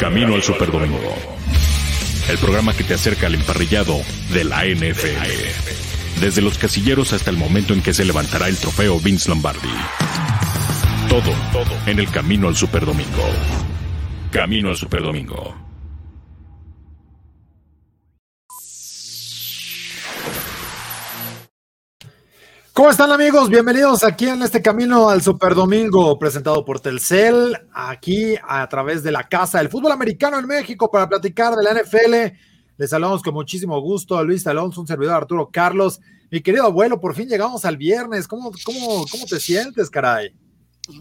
Camino al Superdomingo. El programa que te acerca al emparrillado de la NFL. Desde los casilleros hasta el momento en que se levantará el trofeo Vince Lombardi. Todo, todo en el Camino al Superdomingo. Camino al Superdomingo. ¿Cómo están amigos? Bienvenidos aquí en este camino al Super Domingo presentado por Telcel, aquí a través de la Casa del Fútbol Americano en México para platicar de la NFL. Les saludamos con muchísimo gusto a Luis Alonso, un servidor Arturo Carlos. Mi querido abuelo, por fin llegamos al viernes. ¿Cómo, cómo, cómo te sientes, caray?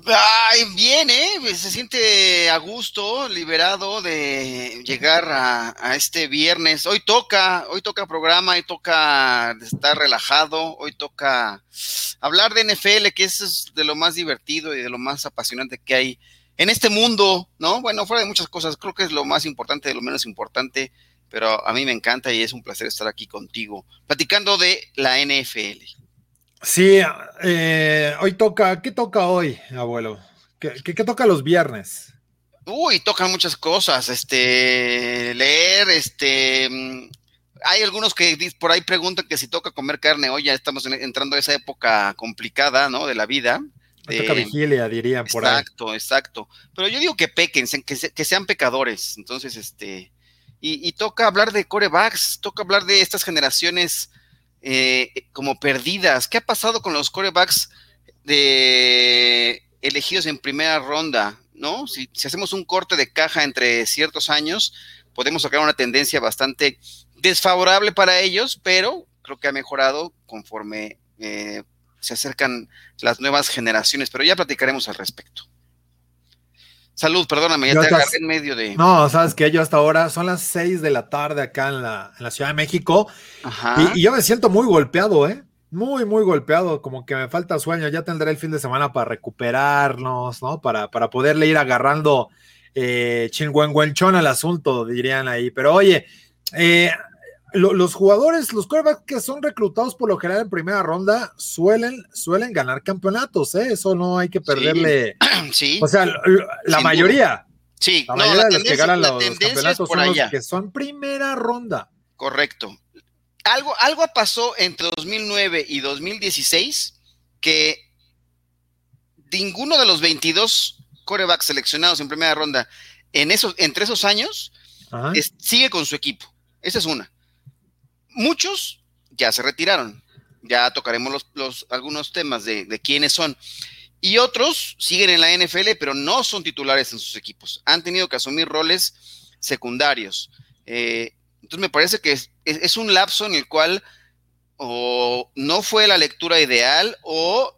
Ay, bien, ¿eh? Se siente a gusto, liberado de llegar a, este viernes. Hoy toca, hoy toca programa, hoy toca estar relajado, hoy toca hablar de NFL, que es de lo más divertido y de lo más apasionante que hay en este mundo, ¿no? Bueno, fuera de muchas cosas, creo que es lo más importante, de lo menos importante, pero a mí me encanta y es un placer estar aquí contigo, platicando de la NFL. Sí, eh, hoy toca, ¿qué toca hoy, abuelo? ¿Qué, toca los viernes? Uy, tocan muchas cosas, este, leer, este, mm, hay algunos que por ahí preguntan que si toca comer carne, hoy ya estamos entrando a esa época complicada, ¿no? De la vida. toca vigilia, dirían por ahí. Exacto, exacto. Pero yo digo que pequen, que, que sean pecadores, entonces, este, y, y, toca hablar de corebacks, toca hablar de estas generaciones eh, como perdidas. ¿Qué ha pasado con los corebacks de elegidos en primera ronda? ¿No? Si, hacemos un corte de caja entre ciertos años, podemos sacar una tendencia bastante desfavorable para ellos, pero creo que ha mejorado conforme eh, se acercan las nuevas generaciones, pero ya platicaremos al respecto. Salud, perdóname, ya te agarré en medio de. No, sabes que yo hasta ahora son las seis de la tarde acá en la, en la Ciudad de México. Y, yo me siento muy golpeado, ¿eh? Muy, muy golpeado. Como que me falta sueño. Ya tendré el fin de semana para recuperarnos, ¿no? Para, para poderle ir agarrando eh, chingüengüenchón al asunto, dirían ahí. Pero oye, eh, los jugadores, los quarterbacks que son reclutados por lo general en primera ronda suelen, suelen ganar campeonatos, ¿eh? Eso no hay que perderle. Sí. O sea, la, mayoría. Sí, la mayoría de los que ganan los campeonatos son los que son primera ronda. Correcto. Algo, algo pasó entre 2009 y 2016 que ninguno de los 22 corebacks seleccionados en primera ronda en esos, entre esos años sigue con su equipo. Esa es una. Muchos ya se retiraron. Ya tocaremos los, algunos temas de, quiénes son. Y otros siguen en la NFL, pero no son titulares en sus equipos. Han tenido que asumir roles secundarios. Eh, entonces me parece que es, un lapso en el cual o no fue la lectura ideal o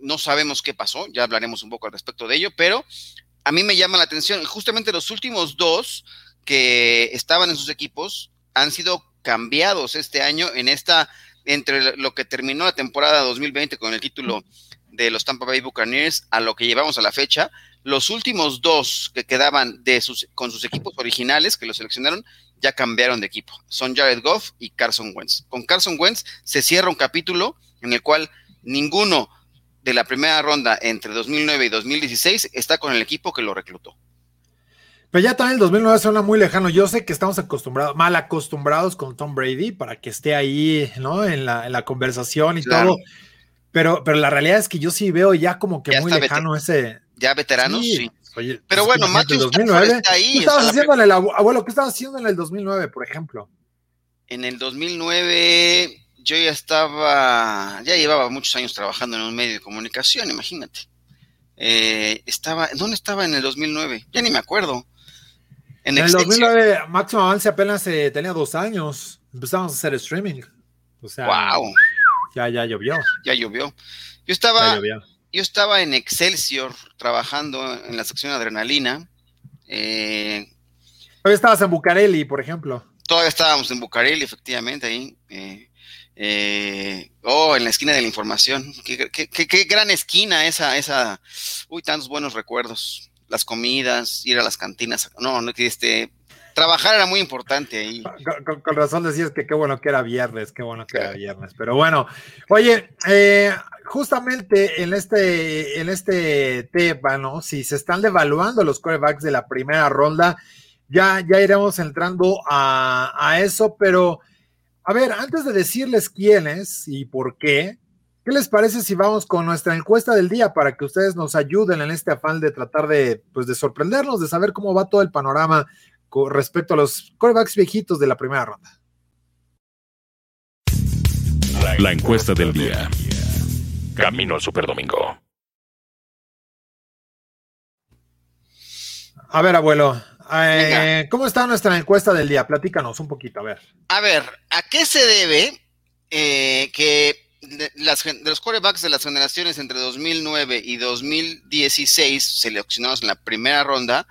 no sabemos qué pasó. Ya hablaremos un poco al respecto de ello, pero a mí me llama la atención. Justamente los últimos dos que estaban en sus equipos han sido cambiados este año en esta, entre lo que terminó la temporada 2020 con el título de los Tampa Bay Buccaneers a lo que llevamos a la fecha, los últimos dos que quedaban de sus, con sus equipos originales que los seleccionaron ya cambiaron de equipo. Son Jared Goff y Carson Wentz. Con Carson Wentz se cierra un capítulo en el cual ninguno de la primera ronda entre 2009 y 2016 está con el equipo que lo reclutó. Pero ya también el 2009 suena muy lejano. Yo sé que estamos acostumbrados, mal acostumbrados con Tom Brady para que esté ahí, ¿no? En la, en la conversación y todo. Pero, pero la realidad es que yo sí veo ya como que muy lejano ese. Ya veteranos, sí. pero bueno, Matthew 2009, está ahí. ¿Qué estabas haciendo en el abuelo? ¿Qué estabas haciendo en el 2009, por ejemplo? En el 2009 yo ya estaba, ya llevaba muchos años trabajando en un medio de comunicación, imagínate. Eh, estaba, ¿dónde estaba en el 2009? Ya ni me acuerdo. En, el 2009, Máximo Avance apenas eh, tenía dos años. Empezamos a hacer streaming. O sea, wow. ya, ya llovió. Ya llovió. Yo estaba, yo estaba en Excelsior trabajando en la sección Adrenalina. Eh, todavía estabas en Bucareli, por ejemplo. Todavía estábamos en Bucareli, efectivamente, ahí. Eh, eh, oh, en la esquina de la información. Qué, qué, qué, gran esquina esa, esa. Uy, tantos buenos recuerdos las comidas, ir a las cantinas. No, no, este, trabajar era muy importante ahí. Con, razón decías que qué bueno que era viernes, qué bueno que era viernes. Pero bueno, oye, eh, justamente en este, en este tema, ¿no? Si se están devaluando los corebacks de la primera ronda, ya, ya iremos entrando a, a eso, pero a ver, antes de decirles quiénes y por qué, ¿qué les parece si vamos con nuestra encuesta del día para que ustedes nos ayuden en este afán de tratar de, pues, de sorprendernos, de saber cómo va todo el panorama con respecto a los corebacks viejitos de la primera ronda? La encuesta del día. Camino al Superdomingo. A ver, abuelo, eh, ¿Cómo está nuestra encuesta del día? Platícanos un poquito, a ver. A ver, ¿a qué se debe eh, que de, los quarterbacks de las generaciones entre 2009 y 2016, seleccionados en la primera ronda,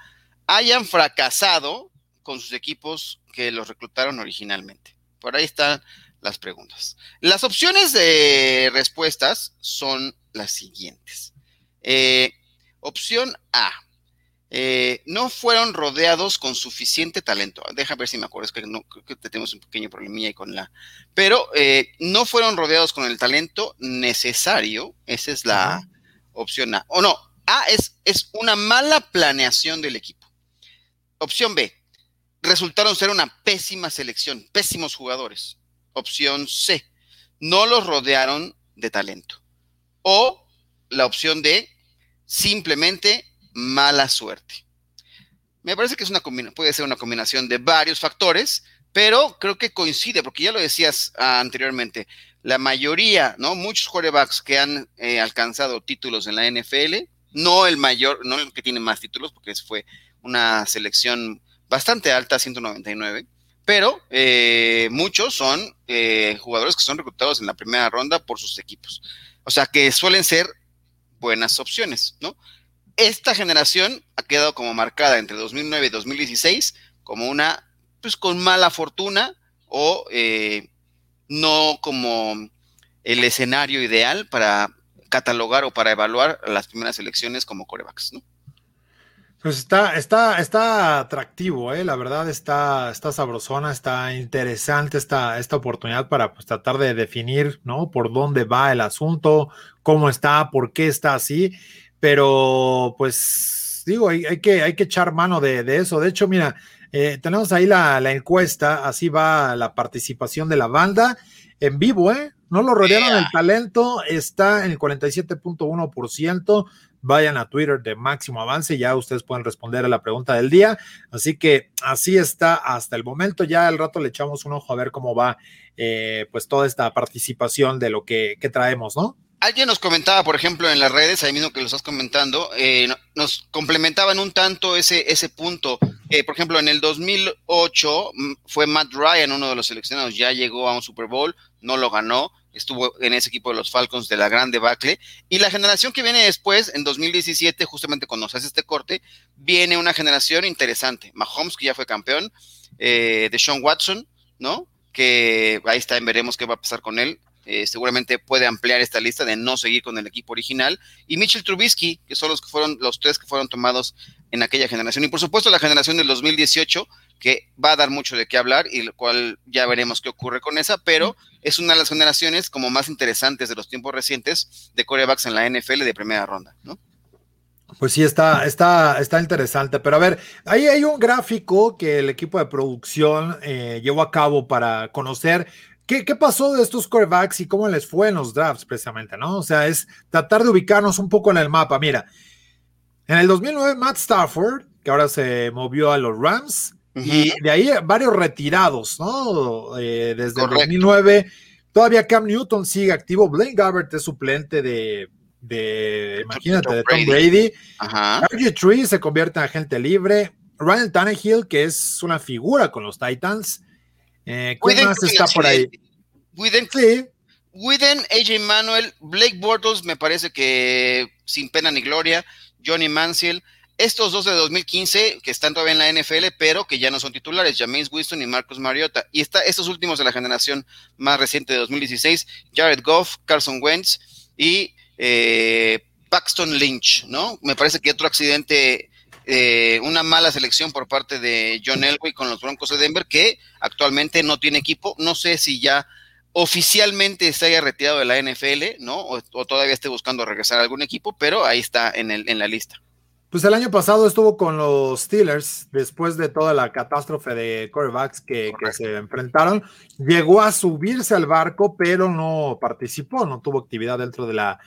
hayan fracasado con sus equipos que los reclutaron originalmente? Por ahí están las preguntas. Las opciones de respuestas son las siguientes. Eh, opción A, eh, no fueron rodeados con suficiente talento. Deja ver si me acuerdo, es que, no, creo que tenemos un pequeño problemilla ahí con la. Pero eh, no fueron rodeados con el talento necesario. Esa es la opción A. O no, A es, es una mala planeación del equipo. Opción B, resultaron ser una pésima selección, pésimos jugadores. Opción C, no los rodearon de talento. O la opción D, simplemente mala suerte. Me parece que es una puede ser una combinación de varios factores, pero creo que coincide, porque ya lo decías ah, anteriormente, la mayoría, ¿no? Muchos quarterbacks que han eh, alcanzado títulos en la NFL, no el mayor, no el que tiene más títulos, porque fue una selección bastante alta, 199, pero eh, muchos son eh, jugadores que son reclutados en la primera ronda por sus equipos. O sea que suelen ser buenas opciones, ¿no? Esta generación ha quedado como marcada entre 2009 y 2016 como una, pues con mala fortuna o eh, no como el escenario ideal para catalogar o para evaluar las primeras elecciones como corebacks, ¿no? Pues está, está, está atractivo, ¿eh? la verdad está, está sabrosona, está interesante esta, esta oportunidad para pues, tratar de definir, ¿no? Por dónde va el asunto, cómo está, por qué está así pero pues digo, hay, que, hay que echar mano de, eso. De hecho, mira, eh, tenemos ahí la, encuesta, así va la participación de la banda en vivo, ¿eh? No lo rodearon el talento, está en el 47.1%. Vayan a Twitter de Máximo Avance, ya ustedes pueden responder a la pregunta del día. Así que así está hasta el momento. Ya al rato le echamos un ojo a ver cómo va, eh, pues toda esta participación de lo que, que traemos, ¿no? Alguien nos comentaba, por ejemplo, en las redes, ahí mismo que lo estás comentando, eh, nos comlementaban un tanto ese, ese punto. por ejemplo, en el 2008 mm, fue Matt Ryan uno de los seleccionados, ya llegó a un Super Bowl, no lo ganó, estuvo en ese equipo de los Falcons de la gran debacle. Y la generación que viene después, en 2017, justamente cuando se hace este corte, viene una generación interesante. Mahomes, que ya fue campeón, eh, de Sean Watson, ¿no? Que ahí está, veremos qué va a pasar con él. Eh, seguramente puede ampliar esta lista de no seguir con el equipo original. Y Mitchell Trubisky, que son los que fueron los tres que fueron tomados en aquella generación. Y por supuesto la generación del 2018, que va a dar mucho de qué hablar y lo cual ya veremos qué ocurre con esa, pero es una de las generaciones como más interesantes de los tiempos recientes de corebacks en la NFL de primera ronda, ¿no? Pues sí, está, está, está interesante. Pero a ver, ahí hay un gráfico que el equipo de producción eh, llevó a cabo para conocer ¿Qué, pasó de estos corebacks y cómo les fue en los drafts precisamente, no? O sea, es tratar de ubicarnos un poco en el mapa. Mira, en el 2009 Matt Stafford, que ahora se movió a los Rams, y de ahí varios retirados, ¿no? Eh, desde el 2009, todavía Cam Newton sigue activo, Blaine Gabbert es suplente de, de imagínate, de Tom Brady. RG Tree se convierte en agente libre. Ryan Tannehill, que es una figura con los Titans, eh, ¿Quién más está por ahí? Widen, sí. Widen, AJ Manuel, Blake Bortles, me parece que sin pena ni gloria, Johnny Manziel, estos dos de 2015 que están todavía en la NFL, pero que ya no son titulares, James Winston y Marcus Mariota. Y está estos últimos de la generación más reciente de 2016, Jared Goff, Carson Wentz y eh, Paxton Lynch, ¿no? Me parece que otro accidente eh, una mala selección por parte de John Elway con los Broncos de Denver, que actualmente no tiene equipo. No sé si ya oficialmente se haya retirado de la NFL, ¿no? O, todavía esté buscando regresar a algún equipo, pero ahí está en, el, en la lista. Pues el año pasado estuvo con los Steelers después de toda la catástrofe de quarterbacks que, que, se enfrentaron. Llegó a subirse al barco, pero no participó, no tuvo actividad dentro de la,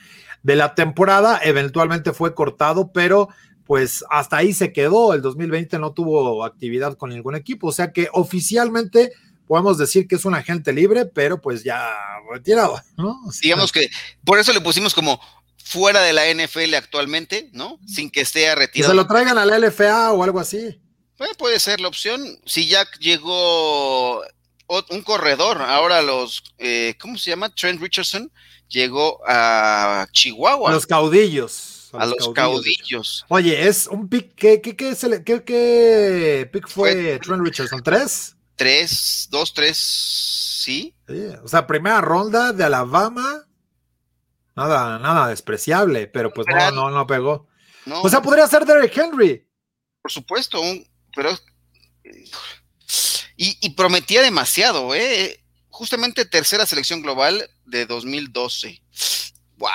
de la temporada. Eventualmente fue cortado, pero pues hasta ahí se quedó. El 2020 no tuvo actividad con ningún equipo, o sea que oficialmente podemos decir que es un agente libre, pero pues ya retirado, ¿no? Digamos que por eso le pusimos como fuera de la NFL actualmente, ¿no? Sin que esté retirado. Que se lo traigan a la LFA o algo así. Pues puede ser la opción. Si ya llegó un corredor, ahora los, eh, ¿cómo se llama? Trent Richardson llegó a Chihuahua. Los caudillos. A, los, caudillos. Oye, es un pick, ¿qué, qué, qué, qué, qué pick fue, Trent Richardson? ¿Tres? Tres, dos, tres, sí. sí. O sea, primera ronda de Alabama Nada, nada despreciable, pero pues no, no, no pegó. o sea, podría ser Derek Henry. Por supuesto, pero. Y, prometía demasiado, ¿eh? Justamente tercera selección global de 2012. ¡Wow!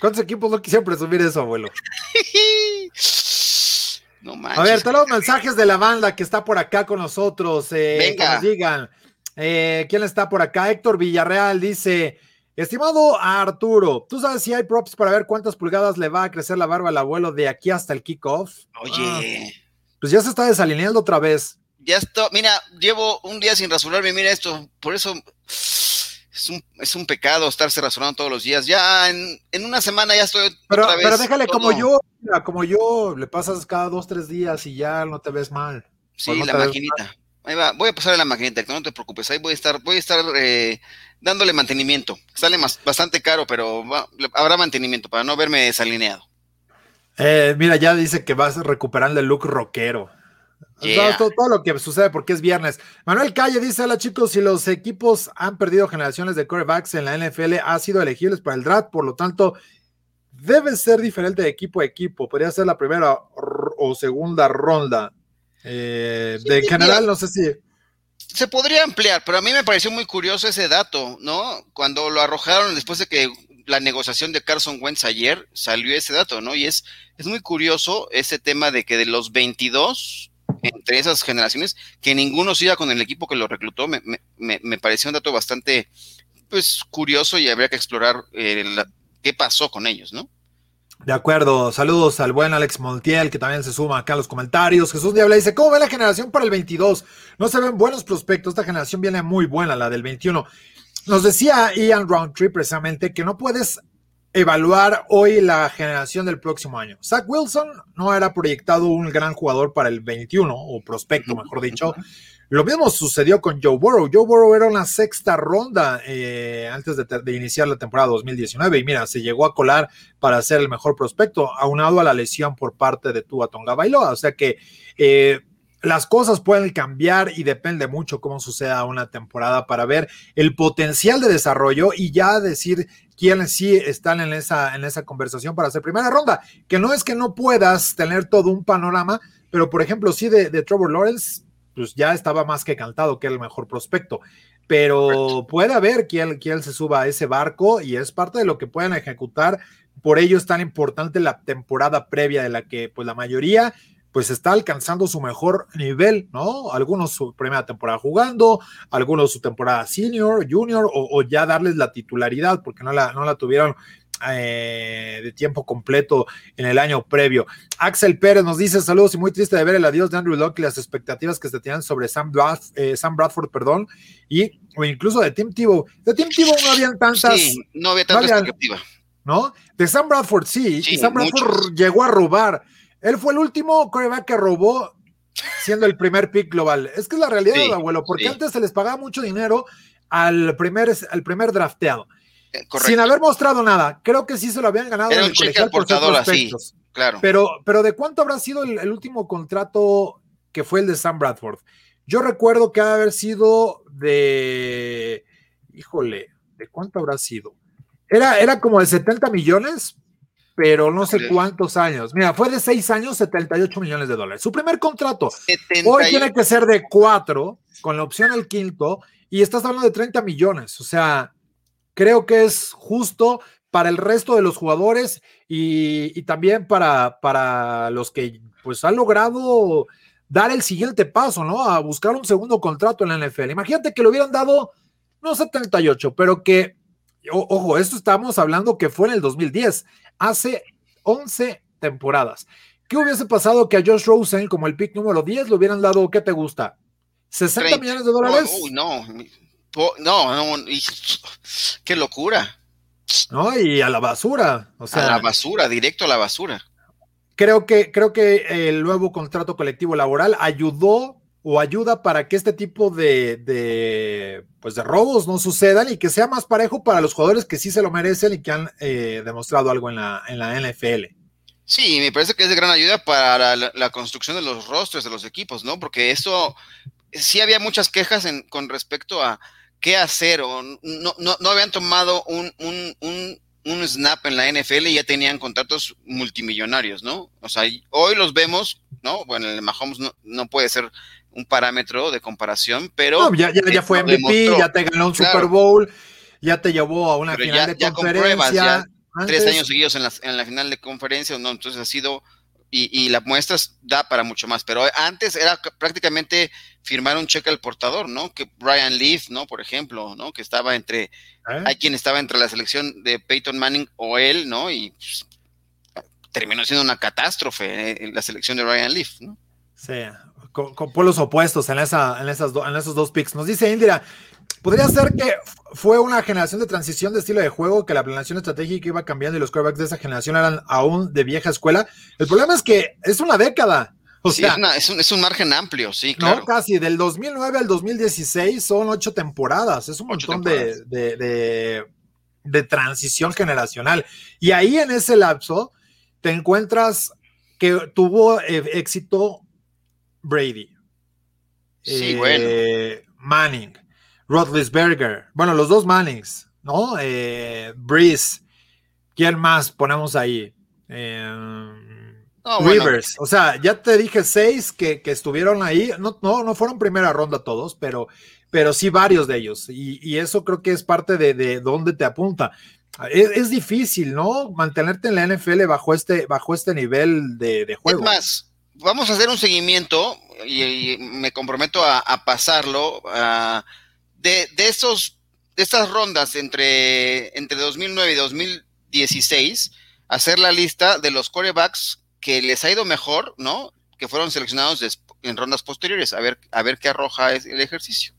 ¿Cuántos equipos no quisieron presumir eso, abuelo? no manches. A ver, todos los mensajes de la banda que está por acá con nosotros. Eh, Venga. Que nos digan. Eh, ¿Quién está por acá? Héctor Villarreal dice: Estimado Arturo, ¿tú sabes si hay props para ver cuántas pulgadas le va a crecer la barba al abuelo de aquí hasta el kickoff? Oye. Ah, pues ya se está desalineando otra vez. Ya está, mira, llevo un día sin rasurarme, mira esto, por eso es un, es un pecado estarse rasurando todos los días. Ya en, una semana ya estoy. Pero, otra vez pero déjale como yo, como yo, le pasas cada dos, tres días y ya no te ves mal. Sí, la maquinita. Ahí va, voy a pasarle la maquinita, no te preocupes, ahí voy a estar, voy a estar eh, dándole mantenimiento. Sale más, bastante caro, pero habrá mantenimiento para no verme desalineado. Eh, mira, ya dice que vas recuperando el look rockero. Todo, lo que sucede porque es viernes. Manuel Calle dice: Hola chicos, si los equipos han perdido generaciones de corebacks en la NFL, ha sido elegibles para el draft, por lo tanto, debe ser diferente de equipo a equipo. Podría ser la primera o segunda ronda. Eh, de general, no sé si se podría ampliar, pero a mí me pareció muy curioso ese dato, ¿no? Cuando lo arrojaron después de que la negociación de Carson Wentz ayer salió ese dato, ¿no? Y es, es muy curioso ese tema de que de los 22 entre esas generaciones, que ninguno siga con el equipo que lo reclutó, me, me, me pareció un dato bastante, pues, curioso y habría que explorar eh, qué pasó con ellos, ¿no? De acuerdo, saludos al buen Alex Montiel, que también se suma acá a los comentarios. Jesús Diabla dice, ¿cómo ve la generación para el 22? No se ven buenos prospectos, esta generación viene muy buena, la del 21. Nos decía Ian Roundtree precisamente que no puedes evaluar hoy la generación del próximo año. Zach Wilson no era proyectado un gran jugador para el 21, o prospecto, mejor dicho. Lo mismo sucedió con Joe Burrow. Joe Burrow era una sexta ronda eh, antes de, iniciar la temporada 2019 y mira, se llegó a colar para ser el mejor prospecto, aunado a la lesión por parte de Tua Tonga Bailoa. O sea que eh, las cosas pueden cambiar y depende mucho cómo suceda una temporada para ver el potencial de desarrollo y ya decir quiénes sí están en esa, en esa conversación para hacer primera ronda. Que no es que no puedas tener todo un panorama, pero por ejemplo, sí de, de Trevor Lawrence pues ya estaba más que cantado que era el mejor prospecto. Pero puede haber quien, quien se suba a ese barco y es parte de lo que pueden ejecutar. Por ello es tan importante la temporada previa de la que pues la mayoría pues está alcanzando su mejor nivel, ¿no? Algunos su primera temporada jugando, algunos su temporada senior, junior, o, o ya darles la titularidad, porque no la, no la tuvieron eh, de tiempo completo en el año previo. Axel Pérez nos dice saludos y muy triste de ver el adiós de Andrew Locke y las expectativas que se tenían sobre Sam, eh, Sam Bradford, perdón, y o incluso de Tim Tebow. De Tim Tebow no habían tantas. no había tanta expectativa. ¿No? De Sam Bradford sí, y Sam Bradford llegó a robar. Él fue el último coreback que robó siendo el primer pick global. Es que es la realidad, abuelo, porque antes se les pagaba mucho dinero al primer, al primer drafteado. Eh, sin haber mostrado nada. Creo que sí se lo habían ganado en el colegial por así, claro. Pero, pero ¿de cuánto habrá sido el, último contrato que fue el de Sam Bradford? Yo recuerdo que haber sido de, híjole, ¿de cuánto habrá sido? Era, era como de 70 millones, pero no sé cuántos años. Mira, fue de 6 años, 78 millones de dólares. Su primer contrato. Hoy tiene que ser de 4, con la opción al quinto, y estás hablando de 30 millones. O sea, creo que es justo para el resto de los jugadores y, también para, para los que pues han logrado dar el siguiente paso, ¿no? A buscar un segundo contrato en la NFL. Imagínate que le hubieran dado, no 78, pero que, ojo, esto estamos hablando que fue en el 2010, hace 11 temporadas. ¿Qué hubiese pasado que a Josh Rosen, como el pick número 10, le hubieran dado, ¿qué te gusta? ¿60 millones de dólares? No, no, no, qué locura. No, y a la basura. O sea, a la basura, directo a la basura. Creo que, creo que el nuevo contrato colectivo laboral ayudó o ayuda para que este tipo de, pues de robos no sucedan y que sea más parejo para los jugadores que sí se lo merecen y que han eh, demostrado algo en la, en la NFL. Sí, me parece que es de gran ayuda para la, construcción de los rostros de los equipos, ¿no? Porque esto, sí había muchas quejas en, con respecto a qué hacer o no, no, no habían tomado un, un, un, un, snap en la NFL y ya tenían contratos multimillonarios, ¿no? O sea, hoy los vemos, ¿no? Bueno, el Mahomes no, no puede ser un parámetro de comparación, pero... ya, ya, fue MVP, ya te ganó un Super Bowl, ya te llevó a una final de conferencia. tres años seguidos en la, en la final de conferencia, no, entonces ha sido y, y, la muestra da para mucho más. Pero antes era prácticamente firmar un cheque al portador, ¿no? Que Brian Leaf, ¿no? Por ejemplo, ¿no? Que estaba entre, ¿Eh? hay quien estaba entre la selección de Peyton Manning o él, ¿no? Y pues, terminó siendo una catástrofe en eh, la selección de Brian Leaf, ¿no? Sí, con, opuestos en, esa, en, esas en esos dos picks. Nos dice Indira, podría ser que fue una generación de transición de estilo de juego, que la planeación estratégica iba cambiando y los quarterbacks de esa generación eran aún de vieja escuela. El problema es que es una década. O sí, sea, es, un, es, un, margen amplio, sí, claro. No, casi, del 2009 al 2016 son ocho temporadas, es un montón de, de, de, de, transición generacional. Y ahí en ese lapso te encuentras que tuvo eh, éxito Brady. Sí, bueno. Eh, Manning, Roethlisberger, bueno, los dos Mannings, ¿no? Eh, Breeze, ¿quién más ponemos ahí? Eh, Rivers, o sea, ya te dije seis que, estuvieron ahí, no, no, no fueron primera ronda todos, pero, pero sí varios de ellos, y, eso creo que es parte de, de dónde te apunta. Es, difícil, ¿no? Mantenerte en la NFL bajo este, bajo este nivel de, de juego. Es más, vamos a hacer un seguimiento y, me comprometo a, pasarlo de, de, esos, de estas rondas entre, entre 2009 y 2016, hacer la lista de los corebacks que les ha ido mejor, ¿no? Que fueron seleccionados en rondas posteriores, a ver, a ver qué arroja el ejercicio.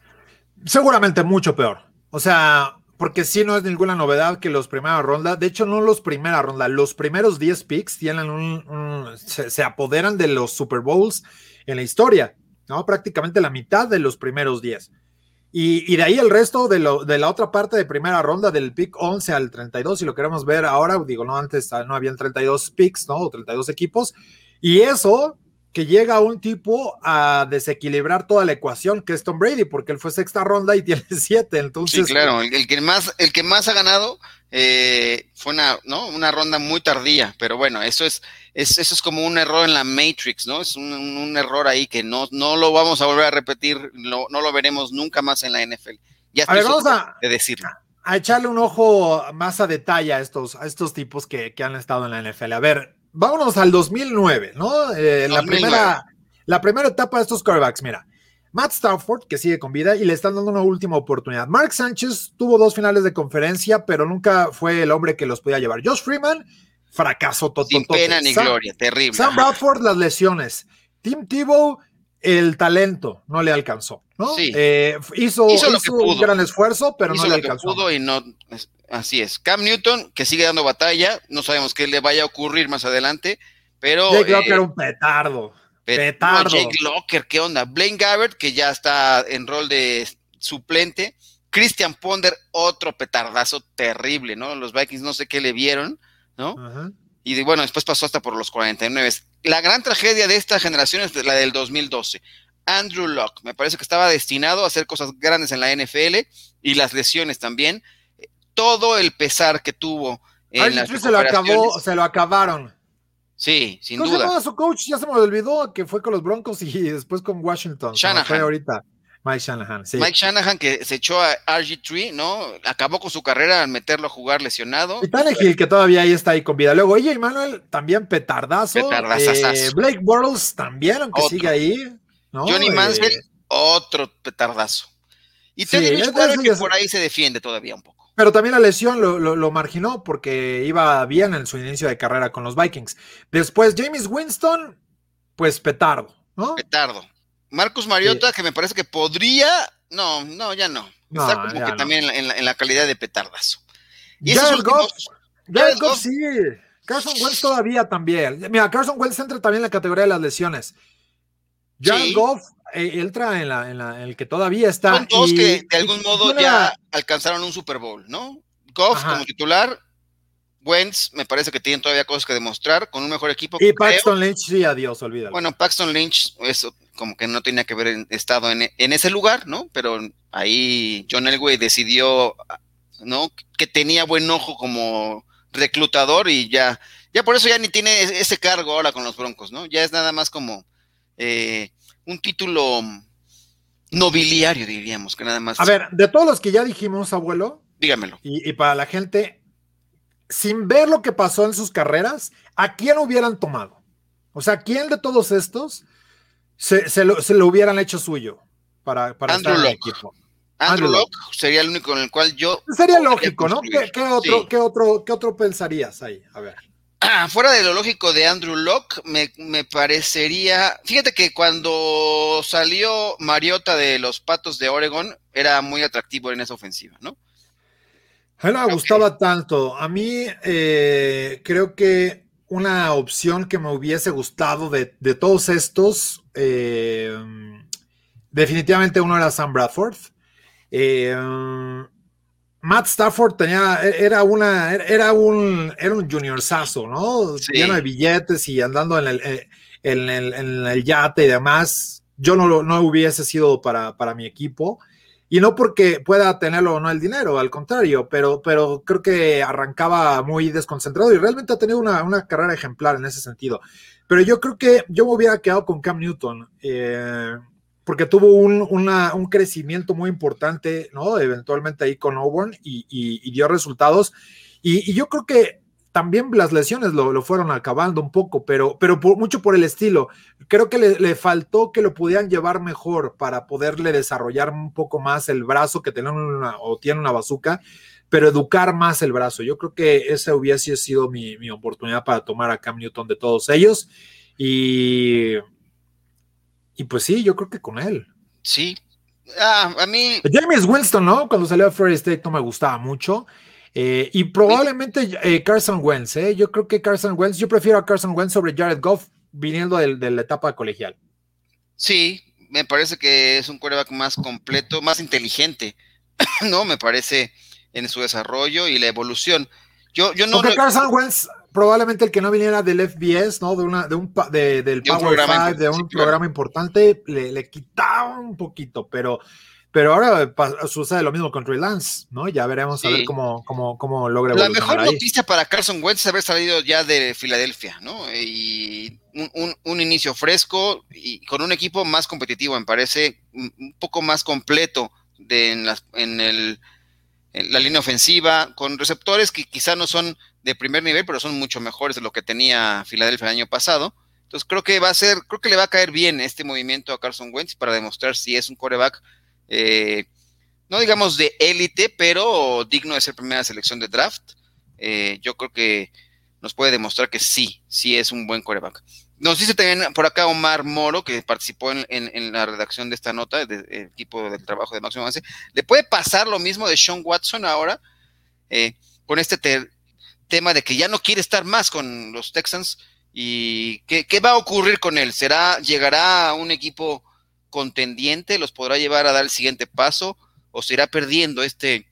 Seguramente mucho peor. O sea, porque sí no es ninguna novedad que los primeras rondas, de hecho no los primera ronda, los primeros 10 picks tienen un, se, apoderan de los Super Bowls en la historia, ¿no? Prácticamente la mitad de los primeros 10. Y, de ahí el resto de, lo, de la otra parte de primera ronda, del pick 11 al 32, si lo queremos ver ahora, digo, no, antes no habían 32 picks, ¿no? O 32 equipos. Y eso que llega un tipo a desequilibrar toda la ecuación, que es Tom Brady, porque él fue sexta ronda y tiene siete, entonces... Sí, claro, el, que, más, el que más ha ganado eh, fue una, ¿no? una ronda muy tardía, pero bueno, eso es, es, eso es como un error en la Matrix, ¿no? Es un, error ahí que no, no lo vamos a volver a repetir, no, no lo veremos nunca más en la NFL. Ya a ver, vamos a, de decirlo. a echarle un ojo más a detalle a estos, a estos tipos que, que han estado en la NFL. A ver, vámonos al 2009, ¿no? Eh, la, primera, la primera etapa de estos quarterbacks, mira. Matt Stafford, que sigue con vida y le están dando una última oportunidad. Mark Sánchez tuvo dos finales de conferencia, pero nunca fue el hombre que los podía llevar. Josh Freeman, fracaso total. Sin pena ni gloria, terrible. Sam Bradford, las lesiones. Tim Tebow, el talento no le alcanzó, ¿no? Sí. Eh, hizo, hizo, un gran esfuerzo, pero no le alcanzó. y no, así es. Cam Newton, que sigue dando batalla, no sabemos qué le vaya a ocurrir más adelante, pero. Jake Locker, eh, un petardo. petardo. Jake Locker, ¿qué onda? Blaine Gabbert, que ya está en rol de suplente. Christian Ponder, otro petardazo terrible, ¿no? Los Vikings no sé qué le vieron, ¿no? Ajá. Y bueno, después pasó hasta por los 49. La gran tragedia de esta generación es la del 2012. Andrew Locke, me parece que estaba destinado a hacer cosas grandes en la NFL y las lesiones también. Todo el pesar que tuvo en las se lo acabó, se lo acabaron. Sí, sin duda. Se su coach? Ya se me olvidó que fue con los Broncos y después con Washington. Shanahan. ahorita. Mike Shanahan, sí. Mike Shanahan que se echó a RG3, ¿no? Acabó con su carrera al meterlo a jugar lesionado. Y Tannehill que todavía ahí está ahí con vida. Luego, oye, Manuel también petardazo. Eh, Blake Bortles también, aunque sigue ahí. Johnny Mansell, eh, otro petardazo. Y Teddy sí, que por ahí se defiende todavía un poco. Pero también la lesión lo, marginó porque iba bien en su inicio de carrera con los Vikings. Después, James Winston, pues petardo, ¿no? Petardo. Marcus Mariota, que me parece que podría. No, no, ya no. Está como que también en la, calidad de petardazo. Y Jared Goff, Jared Goff, sí. Carson Wentz todavía también. Mira, Carson Wentz entra también en la categoría de las lesiones. Jared Goff eh, entra en, la, en, la, el que todavía está. Son dos que de algún modo ya alcanzaron un Super Bowl, ¿no? Goff como titular, Wentz me parece que tienen todavía cosas que demostrar con un mejor equipo. Y Paxton Lynch, sí, adiós, olvídalo. Bueno, Paxton Lynch, eso como que no tenía que haber estado en, ese lugar, ¿no? Pero ahí John Elway decidió, ¿no? Que tenía buen ojo como reclutador y ya, ya por eso ya ni tiene ese cargo ahora con los Broncos, ¿no? Ya es nada más como eh, un título nobiliario, diríamos, que nada más. A ver, de todos los que ya dijimos, abuelo. Dígamelo. Y, para la gente, sin ver lo que pasó en sus carreras, ¿a quién hubieran tomado? O sea, ¿quién de todos estos se, lo, hubieran hecho suyo para, para estar en el equipo? Andrew, Locke sería el único en el cual yo. Sería lógico, ¿no? ¿Qué, otro, ¿qué, otro, ¿Qué otro pensarías ahí? A ver. Ah, fuera de lo lógico de Andrew Locke, me, parecería. Fíjate que cuando salió Mariota de los Patos de Oregon, era muy atractivo en esa ofensiva, ¿no? A me gustaba tanto. A mí eh, creo que una opción que me hubiese gustado de, todos estos, eh, definitivamente uno era Sam Bradford. Eh, Matt Stafford tenía, e, era una, era un, era un juniorzazo, ¿no? Lleno de billetes y andando en el, eh, en el, en el yate y demás. Yo no, no hubiese sido para, para mi equipo. Y no porque pueda tenerlo o no el dinero, al contrario, pero, pero creo que arrancaba muy desconcentrado y realmente ha tenido una, una carrera ejemplar en ese sentido. Pero yo creo que yo me hubiera quedado con Cam Newton. Eh, porque tuvo un, crecimiento muy importante, ¿no? Eventualmente ahí con Auburn y, dio resultados. Y, yo creo que también las lesiones lo, fueron acabando un poco, pero, pero mucho por el estilo. Creo que le, faltó que lo pudieran llevar mejor para poderle desarrollar un poco más el brazo que tiene una, o tiene una bazuca, pero educar más el brazo. Yo creo que esa hubiese sido mi, mi oportunidad para tomar a Cam Newton de todos ellos. Y y pues sí, yo creo que con él. Sí. Ah, a mí. James Winston, ¿no? Cuando salió a Florida State no me gustaba mucho. Eh, y probablemente eh, Carson Wentz, ¿eh? Yo creo que Carson Wentz, yo prefiero a Carson Wentz sobre Jared Goff viniendo de, la etapa colegial. Sí, me parece que es un quarterback más completo, más inteligente, ¿no? Me parece en su desarrollo y la evolución. Yo, yo no. Porque Carson Wentz probablemente el que no viniera del FBS, ¿no? De una, de un de, del Power 5, de un programa importante, le, le, quitaba un poquito, pero, pero ahora sucede lo mismo con Trey Lance, ¿no? Ya veremos a ver cómo, cómo, cómo logra La mejor noticia para Carson Wentz es haber salido ya de Filadelfia, ¿no? Y un, un, inicio fresco y con un equipo más competitivo, me parece un poco más completo de, en, las, en el la línea ofensiva, con receptores que quizá no son de primer nivel, pero son mucho mejores de lo que tenía Filadelfia el año pasado. Entonces creo que va a ser, creo que le va a caer bien este movimiento a Carson Wentz para demostrar si es un coreback, eh, no digamos de élite, pero digno de ser primera selección de draft. Eh, yo creo que nos puede demostrar que sí, sí es un buen coreback. Nos dice también por acá Omar Moro, que participó en, la redacción de esta nota, del equipo del trabajo de Máximo Avance. ¿Le puede pasar lo mismo de Sean Watson ahora? Eh, con este tema de que ya no quiere estar más con los Texans. ¿Y qué, va a ocurrir con él? ¿Será, llegará a un equipo contendiente? ¿Los podrá llevar a dar el siguiente paso? ¿O se irá perdiendo este,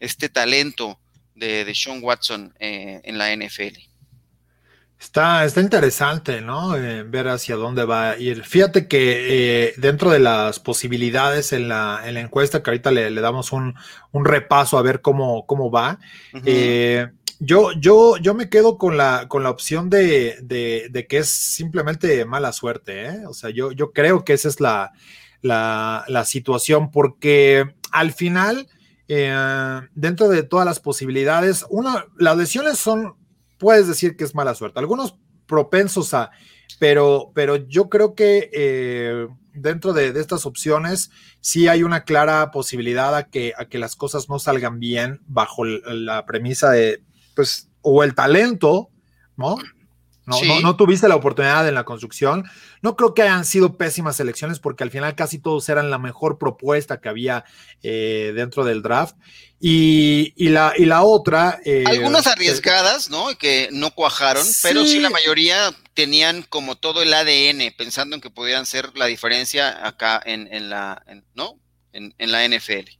este talento de, de Sean Watson eh, en la NFL? Está, está interesante, ¿no? Eh, ver hacia dónde va a ir. Fíjate que eh, dentro de las posibilidades en la, en la encuesta, que ahorita le, damos un, un, repaso a ver cómo, cómo va, eh, yo, yo, yo me quedo con la, con la opción de, de, de, que es simplemente mala suerte, ¿eh? O sea, yo, yo creo que esa es la, la, situación, porque al final, eh, dentro de todas las posibilidades, una, las lesiones son, puedes decir que es mala suerte. Algunos propensos a, pero, pero yo creo que eh, dentro de, estas opciones sí hay una clara posibilidad a que, a que las cosas no salgan bien bajo la premisa de, pues, o el talento, ¿no? No, no, tuviste la oportunidad en la construcción. No creo que hayan sido pésimas elecciones porque al final casi todos eran la mejor propuesta que había eh, dentro del draft. Y, la, y la otra... Eh, Algunas arriesgadas, ¿no? Que no cuajaron, pero sí la mayoría tenían como todo el ADN pensando en que podían ser la diferencia acá en, en la, ¿no? En, en la NFL.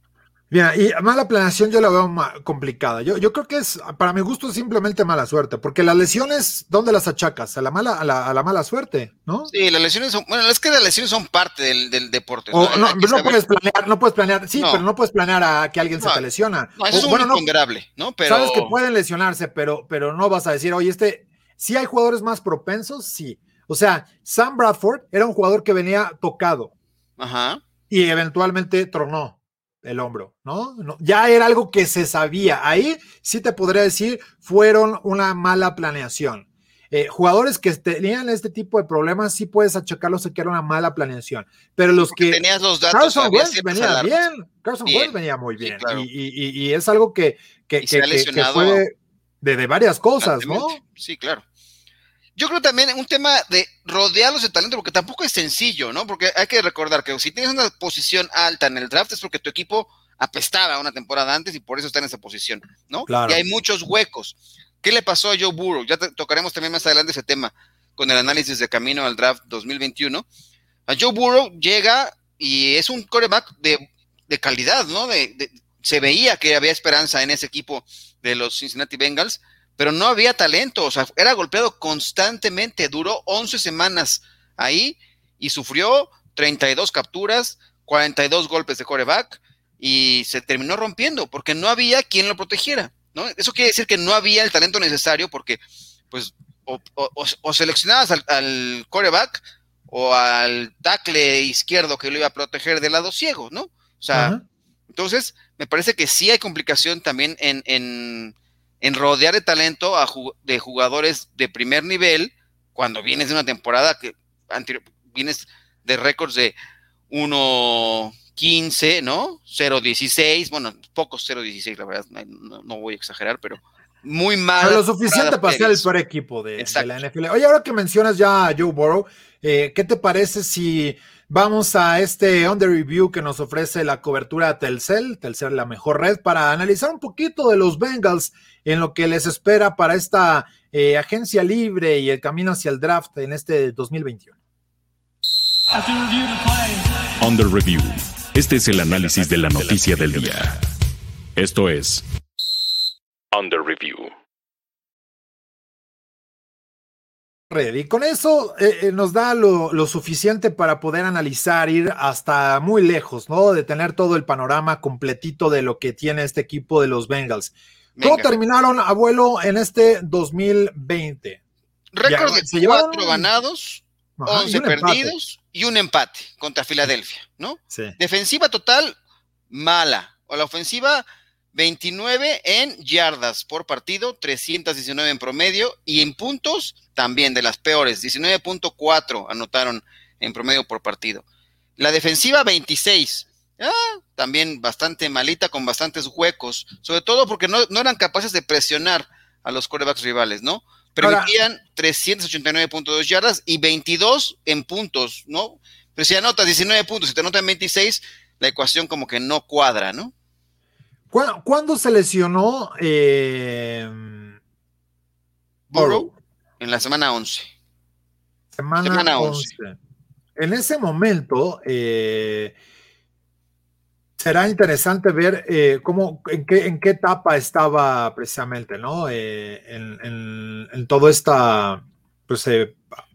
Mira, y mala planeación yo la veo complicada. Yo, yo creo que es, para mi gusto, simplemente mala suerte, porque las lesiones, ¿dónde las achacas? A la mala, a la, mala suerte, ¿no? Sí, las lesiones son, bueno, es que las lesiones son parte del, deporte. ¿no? no, puedes planear, no puedes planear, sí, pero no puedes planear a que alguien se te lesiona. No, eso es un bueno, ¿no? Pero... Sabes que pueden lesionarse, pero, pero no vas a decir, oye, este, si hay jugadores más propensos, sí. O sea, Sam Bradford era un jugador que venía tocado. Ajá. Y eventualmente tronó el hombro, ¿no? Ya era algo que se sabía. Ahí sí te podría decir, fueron una mala planeación. Eh, jugadores que tenían este tipo de problemas, sí puedes achacarlos a que era una mala planeación. Pero los que. Tenías los datos. Carson Wentz venía bien. Carson Wentz venía muy bien. y, es algo que, que, fue de, de, varias cosas, ¿no? Sí, claro. Yo creo también un tema de rodearlos de talento, porque tampoco es sencillo, ¿no? Porque hay que recordar que si tienes una posición alta en el draft es porque tu equipo apestaba una temporada antes y por eso está en esa posición, ¿no? Claro. Y hay muchos huecos. ¿Qué le pasó a Joe Burrow? Ya tocaremos también más adelante ese tema con el análisis de camino al draft 2021. A Joe Burrow llega y es un coreback de, calidad, ¿no? De, se veía que había esperanza en ese equipo de los Cincinnati Bengals pero no había talento, o sea, era golpeado constantemente, duró 11 semanas ahí y sufrió 32 capturas, 42 golpes de coreback y se terminó rompiendo porque no había quien lo protegiera, ¿no? Eso quiere decir que no había el talento necesario porque, pues, o, seleccionabas al, coreback o al tackle izquierdo que lo iba a proteger del lado ciego, ¿no? O sea, entonces me parece que sí hay complicación también en en rodear de talento a de jugadores de primer nivel cuando vienes de una temporada que vienes de récords de 1.15, ¿no? 0.16, bueno, pocos 0.16, la verdad, no, voy a exagerar, pero muy mal. lo suficiente para ser el peor equipo de, la NFL. Oye, ahora que mencionas ya a Joe Burrow, eh, ¿qué te parece si Vamos a este under review que nos ofrece la cobertura Telcel, Telcel la mejor red, para analizar un poquito de los Bengals en lo que les espera para esta eh, agencia libre y el camino hacia el draft en este 2021. Under review. Este es el análisis de la noticia del día. Esto es Under review. Y con eso eh, eh, nos da lo, suficiente para poder analizar, ir hasta muy lejos, ¿no? De tener todo el panorama completito de lo que tiene este equipo de los Bengals. ¿Cómo terminaron, abuelo, en este 2020? Récord de cuatro ganados, once perdidos y un empate contra Filadelfia, ¿no? Sí. Defensiva total, mala. O la ofensiva, 29 en yardas por partido, 319 en promedio y en puntos también de las peores, 19.4 anotaron en promedio por partido. La defensiva 26, ah, también bastante malita con bastantes huecos, sobre todo porque no, eran capaces de presionar a los corebacks rivales, ¿no? Permitían 389.2 yardas y 22 en puntos, ¿no? Pero si anotas 19 puntos y te anotan 26, la ecuación como que no cuadra, ¿no? ¿Cuándo, se lesionó eh, Burrow? En la semana 11. Semana, 11. En ese momento eh, será interesante ver eh, cómo, en qué, en qué etapa estaba precisamente, ¿no? Eh, en, en, todo esta pues,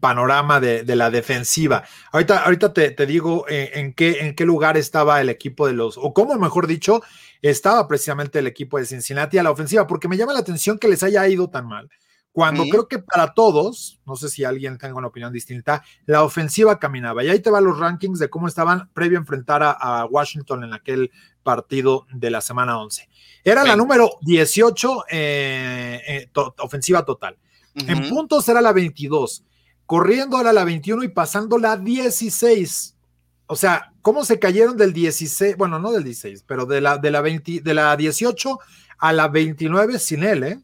panorama de, la defensiva. Ahorita, ahorita te, te digo en, qué, en qué lugar estaba el equipo de los, o cómo mejor dicho, estaba precisamente el equipo de Cincinnati a la ofensiva, porque me llama la atención que les haya ido tan mal, Cuando creo que para todos, no sé si alguien tenga una opinión distinta, la ofensiva caminaba. Y ahí te van los rankings de cómo estaban previo a enfrentar a, Washington en aquel partido de la semana 11. Era la número 18 eh, eh, ofensiva total. En puntos era la 22. Corriendo era la 21 y pasando la 16. O sea, ¿cómo se cayeron del 16? Bueno, no del 16, pero de la, de la, 20, de la 18 a la 29 sin él, ¿eh?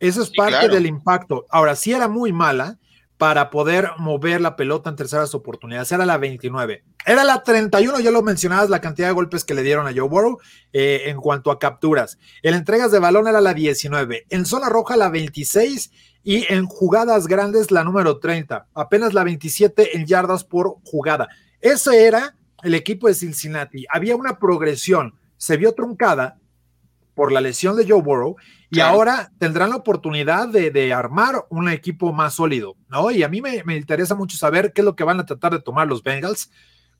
Eso es parte del impacto. Ahora, sí era muy mala para poder mover la pelota en terceras oportunidades. Era la 29. Era la 31, ya lo mencionabas, la cantidad de golpes que le dieron a Joe Burrow eh, en cuanto a capturas. En entregas de balón era la 19. En zona roja la 26 y en jugadas grandes la número 30. Apenas la 27 en yardas por jugada. Ese era el equipo de Cincinnati. Había una progresión. Se vio truncada por la lesión de Joe Burrow y ahora tendrán la oportunidad de, armar un equipo más sólido, ¿no? Y a mí me, interesa mucho saber qué es lo que van a tratar de tomar los Bengals,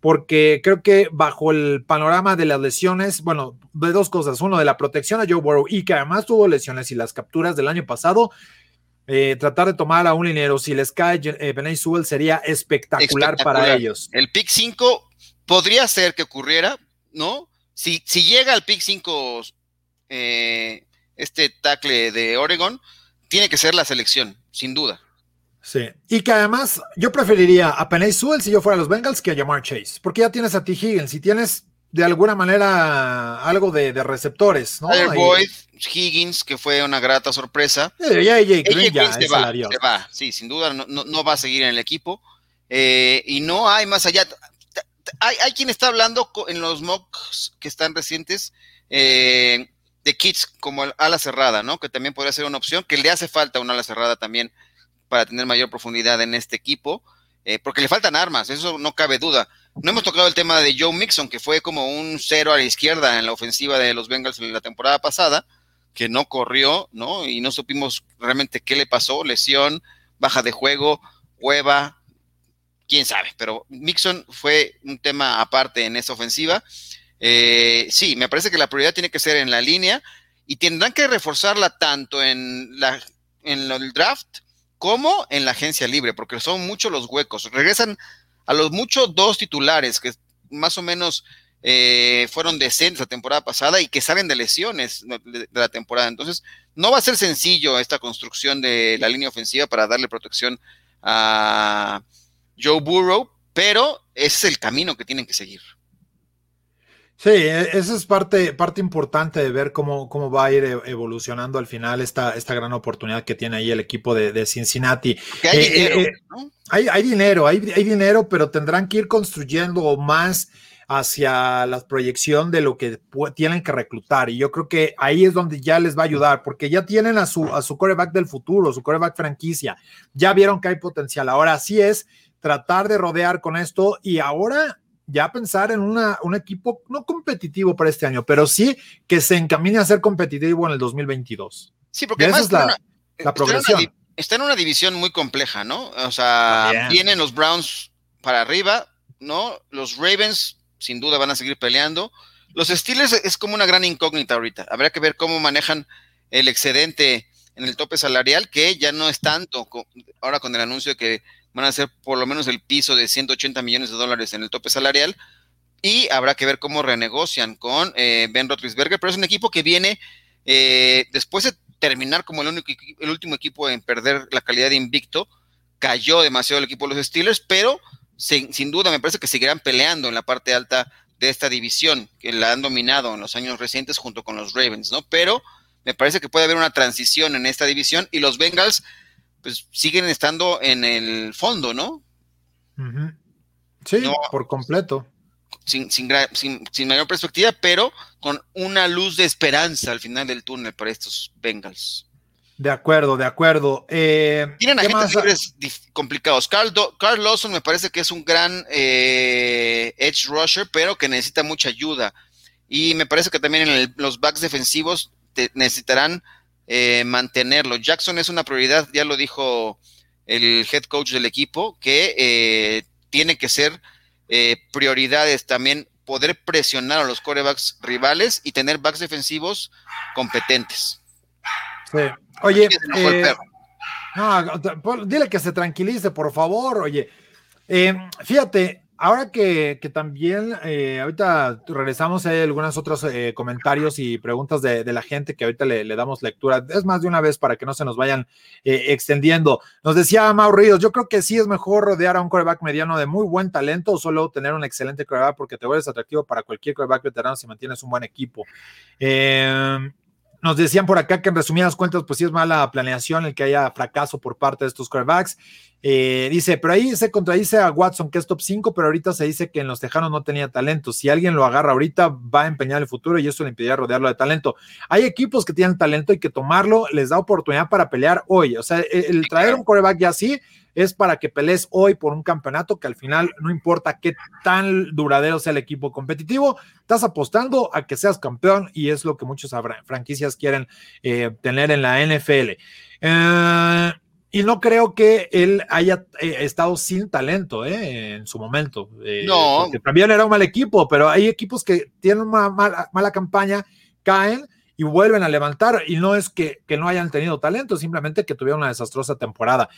porque creo que bajo el panorama de las lesiones, bueno, de dos cosas, uno de la protección a Joe Burrow y que además tuvo lesiones y las capturas del año pasado, eh, tratar de tomar a un linero, si les cae eh, Benay sería espectacular, para ellos. El pick 5 podría ser que ocurriera, ¿no? Si, si llega al pick 5 eh, este tackle de Oregon, tiene que ser la selección, sin duda. Sí, y que además yo preferiría a Penny Sewell si yo fuera a los Bengals que a Jamar Chase, porque ya tienes a T. Higgins y tienes de alguna manera algo de, receptores, ¿no? Boyd, Higgins, que fue una grata sorpresa. Eh, ya AJ Green ya se va, se va, sí, sin duda no, va a seguir en el equipo. Eh, y no hay más allá. Hay, hay, quien está hablando en los mocks que están recientes. Eh, de kits como el ala cerrada, ¿no? Que también podría ser una opción, que le hace falta una ala cerrada también para tener mayor profundidad en este equipo, eh, porque le faltan armas, eso no cabe duda. No hemos tocado el tema de Joe Mixon, que fue como un cero a la izquierda en la ofensiva de los Bengals en la temporada pasada, que no corrió, ¿no? Y no supimos realmente qué le pasó, lesión, baja de juego, hueva, quién sabe, pero Mixon fue un tema aparte en esa ofensiva eh, sí, me parece que la prioridad tiene que ser en la línea y tendrán que reforzarla tanto en, la, en el draft como en la agencia libre, porque son muchos los huecos. Regresan a los muchos dos titulares que más o menos eh, fueron decentes la temporada pasada y que salen de lesiones de, la temporada. Entonces, no va a ser sencillo esta construcción de la línea ofensiva para darle protección a Joe Burrow, pero ese es el camino que tienen que seguir. Sí, e, esa es parte, parte importante de ver cómo, cómo va a ir e, evolucionando al final esta, esta gran oportunidad que tiene ahí el equipo de, Cincinnati. hay, eh, dinero, eh, hay, hay, dinero, hay, dinero, pero tendrán que ir construyendo más hacia la proyección de lo que tienen que reclutar. Y yo creo que ahí es donde ya les va a ayudar, porque ya tienen a su, a su coreback del futuro, su coreback franquicia. Ya vieron que hay potencial. Ahora sí es tratar de rodear con esto y ahora ya pensar en una, un equipo no competitivo para este año, pero sí que se encamine a ser competitivo en el 2022. Sí, porque esa es la, progresión. Está en, una, división muy compleja, ¿no? O sea, vienen los Browns para arriba, ¿no? Los Ravens sin duda van a seguir peleando. Los Steelers es como una gran incógnita ahorita. Habrá que ver cómo manejan el excedente en el tope salarial, que ya no es tanto ahora con el anuncio de que van a ser por lo menos el piso de 180 millones de dólares en el tope salarial y habrá que ver cómo renegocian con eh, Ben Roethlisberger, pero es un equipo que viene eh, después de terminar como el, único, el último equipo en perder la calidad de invicto, cayó demasiado el equipo de los Steelers, pero sin, sin duda me parece que seguirán peleando en la parte alta de esta división, que la han dominado en los años recientes junto con los Ravens, ¿no? Pero me parece que puede haber una transición en esta división y los Bengals pues siguen estando en el fondo, ¿no? Sí, por completo. Sin, sin, sin, mayor perspectiva, pero con una luz de esperanza al final del túnel para estos Bengals. De acuerdo, de acuerdo. Eh, Tienen agentes libres complicados. Carl, Carl, Lawson me parece que es un gran eh, edge rusher, pero que necesita mucha ayuda. Y me parece que también en los backs defensivos necesitarán eh, mantenerlo. Jackson es una prioridad, ya lo dijo el head coach del equipo, que eh, tiene que ser eh, prioridades también poder presionar a los corebacks rivales y tener backs defensivos competentes. Sí. Oye, No, dile que se tranquilice, por favor. Oye, eh, fíjate, ahora que, también, eh, ahorita regresamos a algunos otros eh, comentarios y preguntas de, la gente que ahorita le, damos lectura. Es más de una vez para que no se nos vayan extendiendo. Nos decía Mau Ríos, yo creo que sí es mejor rodear a un coreback mediano de muy buen talento o solo tener un excelente coreback porque te vuelves atractivo para cualquier coreback veterano si mantienes un buen equipo. Eh, nos decían por acá que en resumidas cuentas, pues sí es mala planeación el que haya fracaso por parte de estos quarterbacks. Eh, dice, pero ahí se contradice a Watson, que es top 5, pero ahorita se dice que en los Tejanos no tenía talento. Si alguien lo agarra ahorita, va a empeñar el futuro y eso le impediría rodearlo de talento. Hay equipos que tienen talento y que tomarlo les da oportunidad para pelear hoy. O sea, el, traer un quarterback ya así es para que pelees hoy por un campeonato que al final no importa qué tan duradero sea el equipo competitivo, estás apostando a que seas campeón y es lo que muchas franquicias quieren eh, tener en la NFL. Eh, y no creo que él haya eh, estado sin talento en su momento. no. Porque también era un mal equipo, pero hay equipos que tienen una mala, mala campaña, caen y vuelven a levantar. Y no es que, que, no hayan tenido talento, simplemente que tuvieron una desastrosa temporada.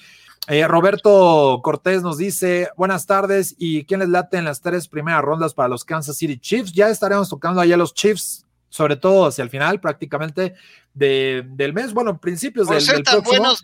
Eh, Roberto Cortés nos dice, buenas tardes, ¿y quién les late en las tres primeras rondas para los Kansas City Chiefs? Ya estaremos tocando allá los Chiefs, sobre todo hacia el final prácticamente del mes, bueno, principios del, del próximo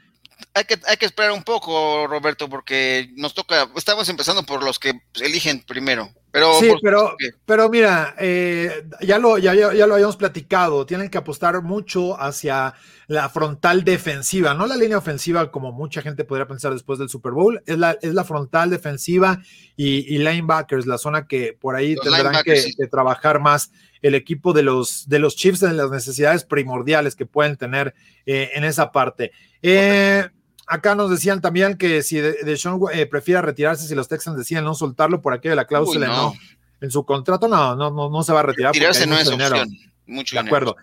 hay que, hay que esperar un poco, Roberto, porque nos toca, estamos empezando por los que eligen primero. Pero, sí, pero, pero mira, eh, ya, lo, ya, ya, lo habíamos platicado, tienen que apostar mucho hacia la frontal defensiva, no la línea ofensiva como mucha gente podría pensar después del Super Bowl, es la, es la frontal defensiva y, y linebackers, la zona que por ahí tendrán que, trabajar más el equipo de los, de los Chiefs en las necesidades primordiales que pueden tener eh, en esa parte. Eh, acá nos decían también que si Deshaun de eh, prefiera retirarse si los Texans deciden no soltarlo por aquello de la cláusula, no. En su contrato no, no, no, no se va a retirar. Retirarse no es opción. Mucho de acuerdo.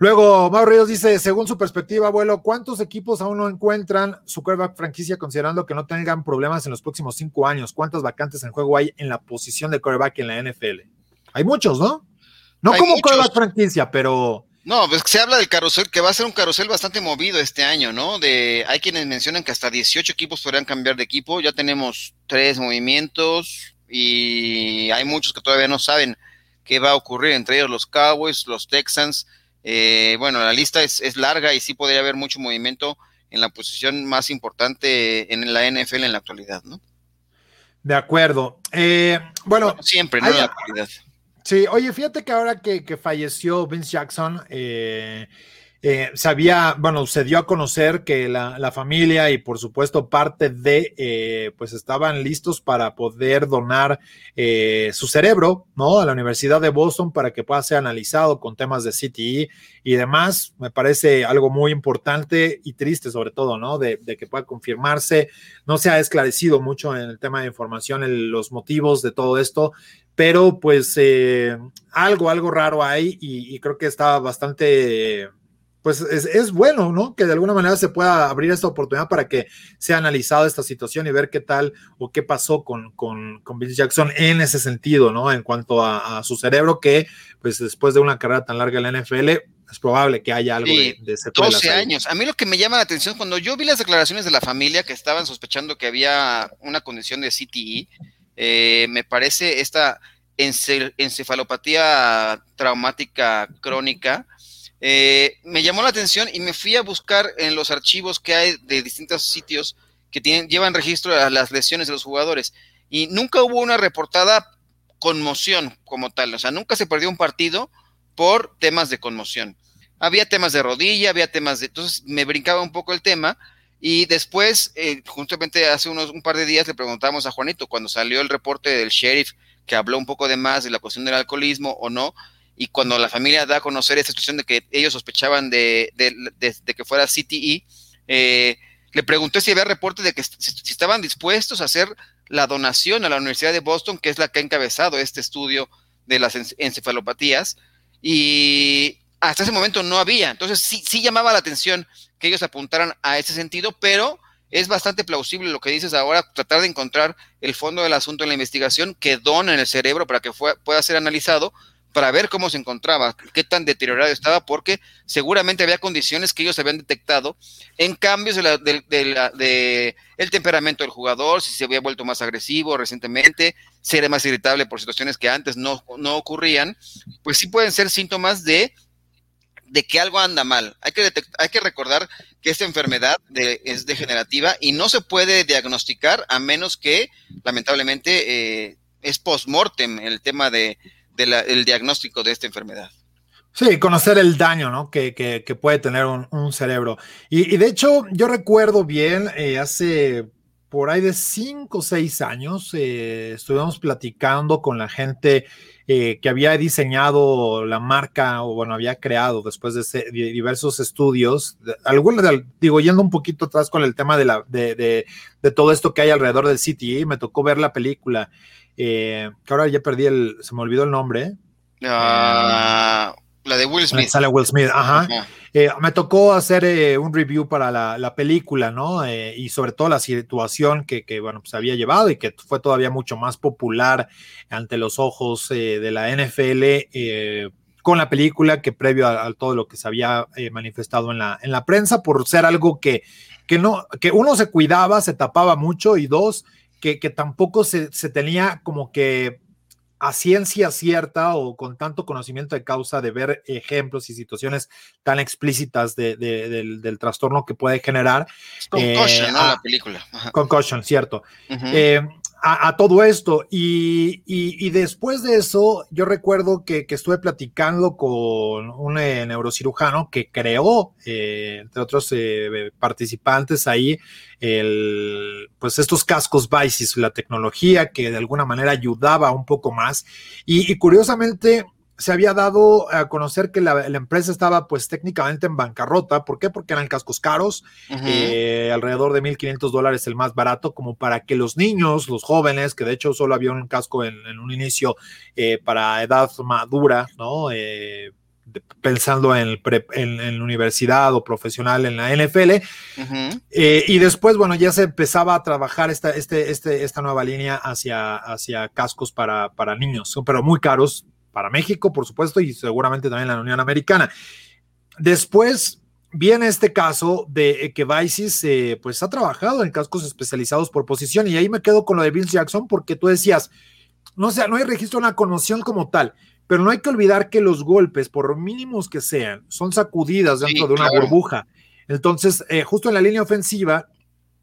Luego, Mauro Ríos dice, según su perspectiva, abuelo, ¿cuántos equipos aún no encuentran su quarterback franquicia considerando que no tengan problemas en los próximos cinco años? ¿Cuántas vacantes en juego hay en la posición de quarterback en la NFL? Hay muchos, ¿no? No como quarterback franquicia, pero no, pues se habla del carrusel, que va a ser un carrusel bastante movido este año, ¿no? De, hay quienes mencionan que hasta 18 equipos podrían cambiar de equipo, ya tenemos tres movimientos y hay muchos que todavía no saben qué va a ocurrir, entre ellos los Cowboys, los Texans. Eh, bueno, la lista es, es, larga y sí podría haber mucho movimiento en la posición más importante en la NFL en la actualidad, ¿no? De acuerdo. Eh, bueno, siempre, ¿no? En la actualidad. Sí, oye, fíjate que ahora que, falleció Vince Jackson, eh, eh, se había, bueno, se dio a conocer que la, familia y por supuesto parte de, eh, pues estaban listos para poder donar su cerebro, ¿no? A la Universidad de Boston para que pueda ser analizado con temas de CTE y demás. Me parece algo muy importante y triste sobre todo, ¿no? De, de que pueda confirmarse. No se ha esclarecido mucho en el tema de información los motivos de todo esto pero pues eh, algo, algo raro hay y, creo que está bastante, pues es, bueno, ¿no? Que de alguna manera se pueda abrir esta oportunidad para que sea analizada esta situación y ver qué tal o qué pasó con, con, con Bill Jackson en ese sentido, ¿no? En cuanto a, su cerebro, que pues después de una carrera tan larga en la NFL, es probable que haya algo de, de 12 años. A mí lo que me llama la atención, cuando yo vi las declaraciones de la familia que estaban sospechando que había una condición de CTE, eh, me parece esta encefalopatía traumática crónica, eh, me llamó la atención y me fui a buscar en los archivos que hay de distintos sitios que tienen, llevan registro de las lesiones de los jugadores. Y nunca hubo una reportada conmoción como tal, o sea, nunca se perdió un partido por temas de conmoción. Había temas de rodilla, había temas de... Entonces me brincaba un poco el tema y después, eh, justamente hace unos un par de días le preguntamos a Juanito, cuando salió el reporte del sheriff que habló un poco de más de la cuestión del alcoholismo o no, y cuando la familia da a conocer esta situación de que ellos sospechaban de, que fuera CTE, eh, le pregunté si había reporte de que si, estaban dispuestos a hacer la donación a la Universidad de Boston, que es la que ha encabezado este estudio de las encefalopatías, y hasta ese momento no había. Entonces sí, sí llamaba la atención que ellos apuntaran a ese sentido, pero es bastante plausible lo que dices ahora, tratar de encontrar el fondo del asunto en la investigación que dona en el cerebro para que pueda ser analizado, para ver cómo se encontraba, qué tan deteriorado estaba, porque seguramente había condiciones que ellos habían detectado en cambios de, la, de, el temperamento del jugador, si se había vuelto más agresivo recientemente, si era más irritable por situaciones que antes no, no ocurrían, pues sí pueden ser síntomas de de que algo anda mal. Hay que, hay que recordar que esta enfermedad es degenerativa y no se puede diagnosticar a menos que, lamentablemente, eh, es post-mortem el tema de, el diagnóstico de esta enfermedad. Sí, conocer el daño ¿no? que, que, puede tener un, cerebro. Y, de hecho, yo recuerdo bien, eh, hace por ahí de cinco o seis años, eh, estuvimos platicando con la gente eh, que había diseñado la marca o bueno, había creado después de, diversos estudios, digo, yendo un poquito atrás con el tema de, la, de, de, todo esto que hay alrededor del CTE, me tocó ver la película, eh, que ahora ya perdí el, se me olvidó el nombre. Ah, la de Will Smith. Sale Will Smith, ajá. Eh, me tocó hacer eh, un review para la, película, ¿no? Eh, y sobre todo la situación que, bueno, pues había llevado y que fue todavía mucho más popular ante los ojos de la NFL con la película que previo a, todo lo que se había manifestado en la, en la prensa por ser algo que, que no, que uno se cuidaba, se tapaba mucho y dos, que, que tampoco se, se tenía como que a ciencia cierta o con tanto conocimiento de causa de ver ejemplos y situaciones tan explícitas del, trastorno que puede generar. Concussion, eh, ¿no? la película. Concussion, cierto a, todo esto. Y, después de eso, yo recuerdo que, estuve platicando con un eh, neurocirujano que creó, eh, entre otros eh, participantes ahí, el, pues estos cascos Vices, la tecnología que de alguna manera ayudaba un poco más. y curiosamente, se había dado a conocer que la, empresa estaba pues técnicamente en bancarrota. ¿Por qué? Porque eran cascos caros, eh, alrededor de 1.500 dólares el más barato, como para que los niños, los jóvenes, que de hecho solo había un casco en, un inicio eh, para edad madura, ¿no? Eh, pensando en, en, la universidad o profesional en la NFL. y después, bueno, ya se empezaba a trabajar esta, este, este, esta nueva línea hacia, hacia cascos para, para niños, pero muy caros, para México, por supuesto, y seguramente también la Unión Americana. Después viene este caso de que Vices eh, pues ha trabajado en cascos especializados por posición y ahí me quedo con lo de Vince Jackson porque tú decías, no sé, no hay registro de una conmoción como tal, pero no hay que olvidar que los golpes, por mínimos que sean, son sacudidas dentro de una burbuja. Entonces, eh, justo en la línea ofensiva,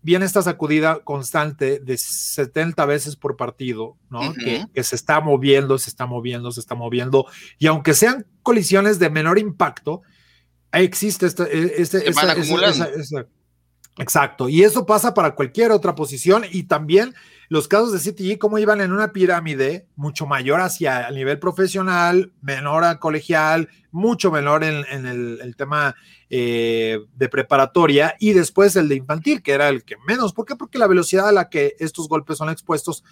viene esta sacudida constante de 70 veces por partido, ¿no? que, se está moviendo, se está moviendo, se está moviendo, y aunque sean colisiones de menor impacto, existe este, e, este, exacto, y eso pasa para cualquier otra posición y también los casos de CTE, como iban en una pirámide mucho mayor hacia el nivel profesional, menor a colegial, mucho menor en, el, tema eh, de preparatoria y después el de infantil, que era el que menos. ¿Por qué? Porque la velocidad a la que estos golpes son expuestos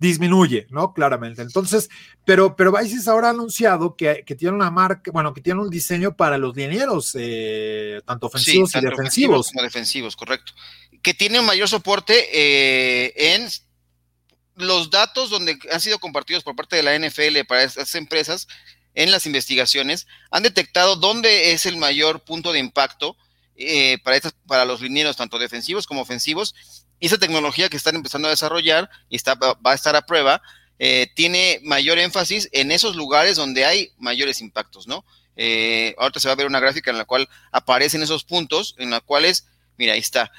disminuye, ¿no? Claramente. Entonces, pero, pero Vices ahora ha anunciado que, tiene una marca, bueno, que tiene un diseño para los linieros, eh, tanto ofensivos y defensivos. como defensivos, correcto. Que tiene un mayor soporte eh, en los datos donde han sido compartidos por parte de la NFL para estas empresas en las investigaciones han detectado dónde es el mayor punto de impacto eh, para, estas, para los linieros, tanto defensivos como ofensivos. Y esa tecnología que están empezando a desarrollar y está, va a estar a prueba, eh, tiene mayor énfasis en esos lugares donde hay mayores impactos, ¿no? Eh, ahorita se va a ver una gráfica en la cual aparecen esos puntos, en la cuales, mira, ahí está,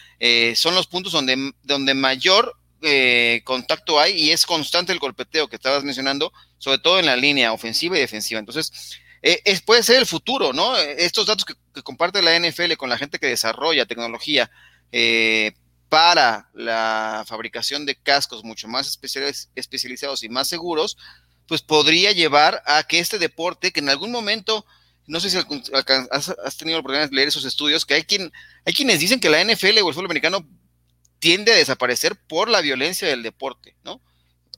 son los puntos donde, donde mayor eh, contacto hay y es constante el golpeteo que estabas mencionando, sobre todo en la línea ofensiva y defensiva. Entonces, eh, es, puede ser el futuro, ¿no? Estos datos que, comparte la NFL con la gente que desarrolla tecnología eh, para la fabricación de cascos mucho más especializados y más seguros, pues podría llevar a que este deporte, que en algún momento, no sé si has, tenido la oportunidad de leer esos estudios, que hay, quien, hay quienes dicen que la NFL o el fútbol americano tiende a desaparecer por la violencia del deporte, ¿no?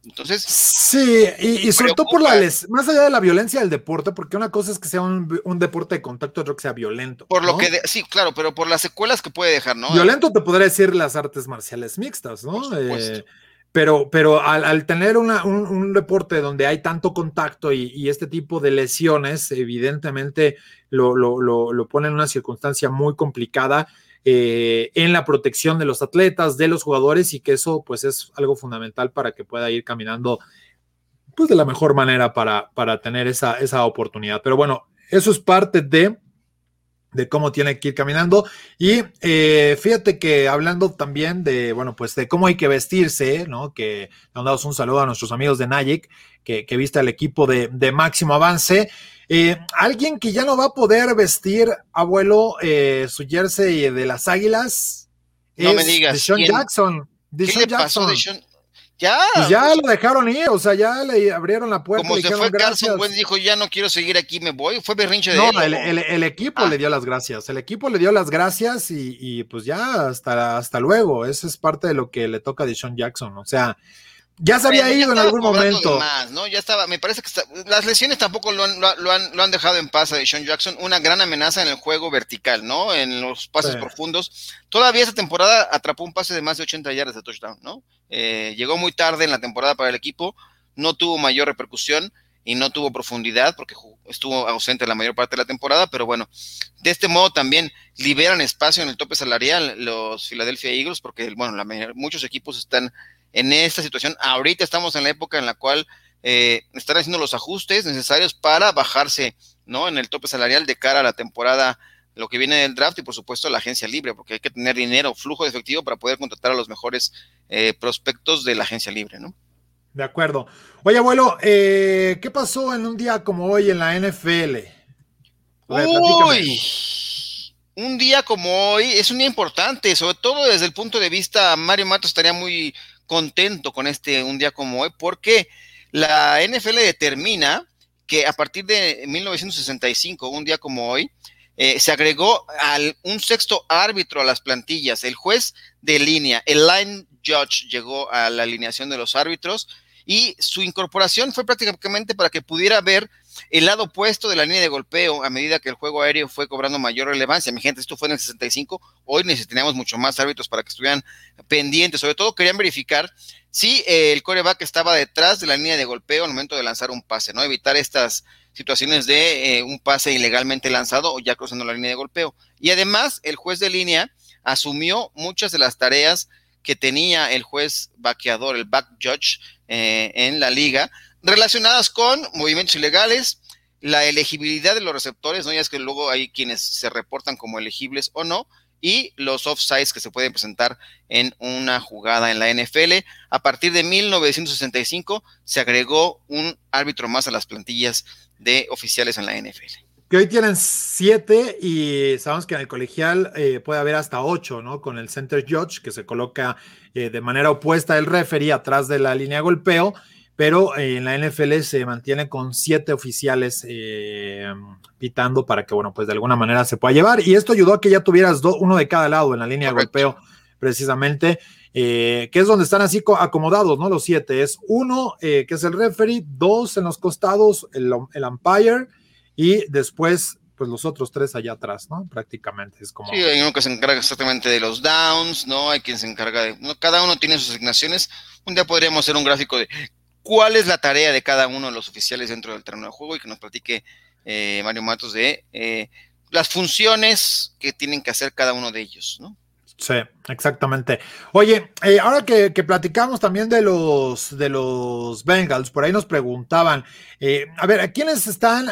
Entonces. Sí, y, sobre todo por la más allá de la violencia del deporte, porque una cosa es que sea un, deporte de contacto, otra que sea violento. Por lo que, sí, claro, pero por las secuelas que puede dejar, ¿no? Violento te podría decir las artes marciales mixtas, ¿no? Eh, pero, pero al, tener un, deporte donde hay tanto contacto y, este tipo de lesiones, evidentemente lo, lo, pone en una circunstancia muy complicada eh, en la protección de los atletas, de los jugadores y que eso pues es algo fundamental para que pueda ir caminando pues de la mejor manera para, para tener esa, esa oportunidad. Pero bueno, eso es parte de de cómo tiene que ir caminando. Y eh, fíjate que hablando también de, bueno, pues de cómo hay que vestirse, ¿no? Que mandamos un saludo a nuestros amigos de Nayik, que, que viste al equipo de, máximo avance. Eh, alguien que ya no va a poder vestir, abuelo, eh, su jersey de las águilas. No me digas. Sean Jackson. ¿Qué le Jackson. Ya. Pues ya lo dejaron ir, o sea, ya le abrieron la puerta. Como se fue Carson Wentz, dijo, ya no quiero seguir aquí, me voy. Fue berrinche de no, él. el, el, equipo le ah. dio las gracias. El equipo le dio las gracias y, y, pues ya, hasta, hasta luego. Eso es parte de lo que le toca a Deshaun Jackson. O sea, ya se había ido en algún momento. ¿no? Ya estaba, me parece que las lesiones tampoco lo han, lo, han, lo han dejado en paz a Sean Jackson, una gran amenaza en el juego vertical, ¿no? En los pases profundos. Todavía esa temporada atrapó un pase de más de 80 yardas de touchdown, ¿no? Eh, llegó muy tarde en la temporada para el equipo, no tuvo mayor repercusión y no tuvo profundidad porque estuvo ausente la mayor parte de la temporada, pero bueno, de este modo también liberan espacio en el tope salarial los Philadelphia Eagles porque, bueno, la, muchos equipos están en esta situación. Ahorita estamos en la época en la cual eh, están haciendo los ajustes necesarios para bajarse, ¿no? En el tope salarial de cara a la temporada, lo que viene del draft y por supuesto la agencia libre, porque hay que tener dinero, flujo de efectivo para poder contratar a los mejores eh, prospectos de la agencia libre, ¿no? De acuerdo. Oye, abuelo, eh, ¿qué pasó en un día como hoy en la NFL? Uy, un día como hoy es un día importante, sobre todo desde el punto de vista, Mario Mato estaría muy contento con este un día como hoy porque la NFL determina que a partir de 1965, un día como hoy, eh, se agregó al, un sexto árbitro a las plantillas, el juez de línea, el line judge llegó a la alineación de los árbitros y su incorporación fue prácticamente para que pudiera ver el lado opuesto de la línea de golpeo a medida que el juego aéreo fue cobrando mayor relevancia. Mi gente, esto fue en el 65, hoy necesitaríamos mucho más árbitros para que estuvieran pendientes, sobre todo querían verificar si eh, el coreback estaba detrás de la línea de golpeo al momento de lanzar un pase, ¿no? Evitar estas situaciones de eh, un pase ilegalmente lanzado o ya cruzando la línea de golpeo. Y además, el juez de línea asumió muchas de las tareas que tenía el juez vaqueador, el back judge eh, en la liga, relacionadas con movimientos ilegales, la elegibilidad de los receptores, ¿no? Ya es que luego hay quienes se reportan como elegibles o no, y los offsides que se pueden presentar en una jugada en la NFL. A partir de 1965 se agregó un árbitro más a las plantillas de oficiales en la NFL. Que hoy tienen siete y sabemos que en el colegial eh, puede haber hasta ocho, ¿no? Con el center judge que se coloca eh, de manera opuesta al referee atrás de la línea de golpeo pero eh, en la NFL se mantiene con siete oficiales eh, pitando para que, bueno, pues de alguna manera se pueda llevar. Y esto ayudó a que ya tuvieras uno de cada lado en la línea de golpeo, precisamente, eh, que es donde están así acomodados, ¿no? Los siete. Es uno, que es el referee, dos en los costados, el, el umpire, y después pues los otros tres allá atrás, ¿no? Prácticamente es como. Sí, hay uno que se encarga exactamente de los downs, ¿no? Hay quien se encarga de. cada uno tiene sus asignaciones. Un día podríamos hacer un gráfico de cuál es la tarea de cada uno de los oficiales dentro del terreno de juego y que nos platique eh, Mario Matos de eh, las funciones que tienen que hacer cada uno de ellos, ¿no? Sí, exactamente. Oye, eh, ahora que, platicamos también de los de los Bengals, por ahí nos preguntaban, a ver, ¿a quiénes están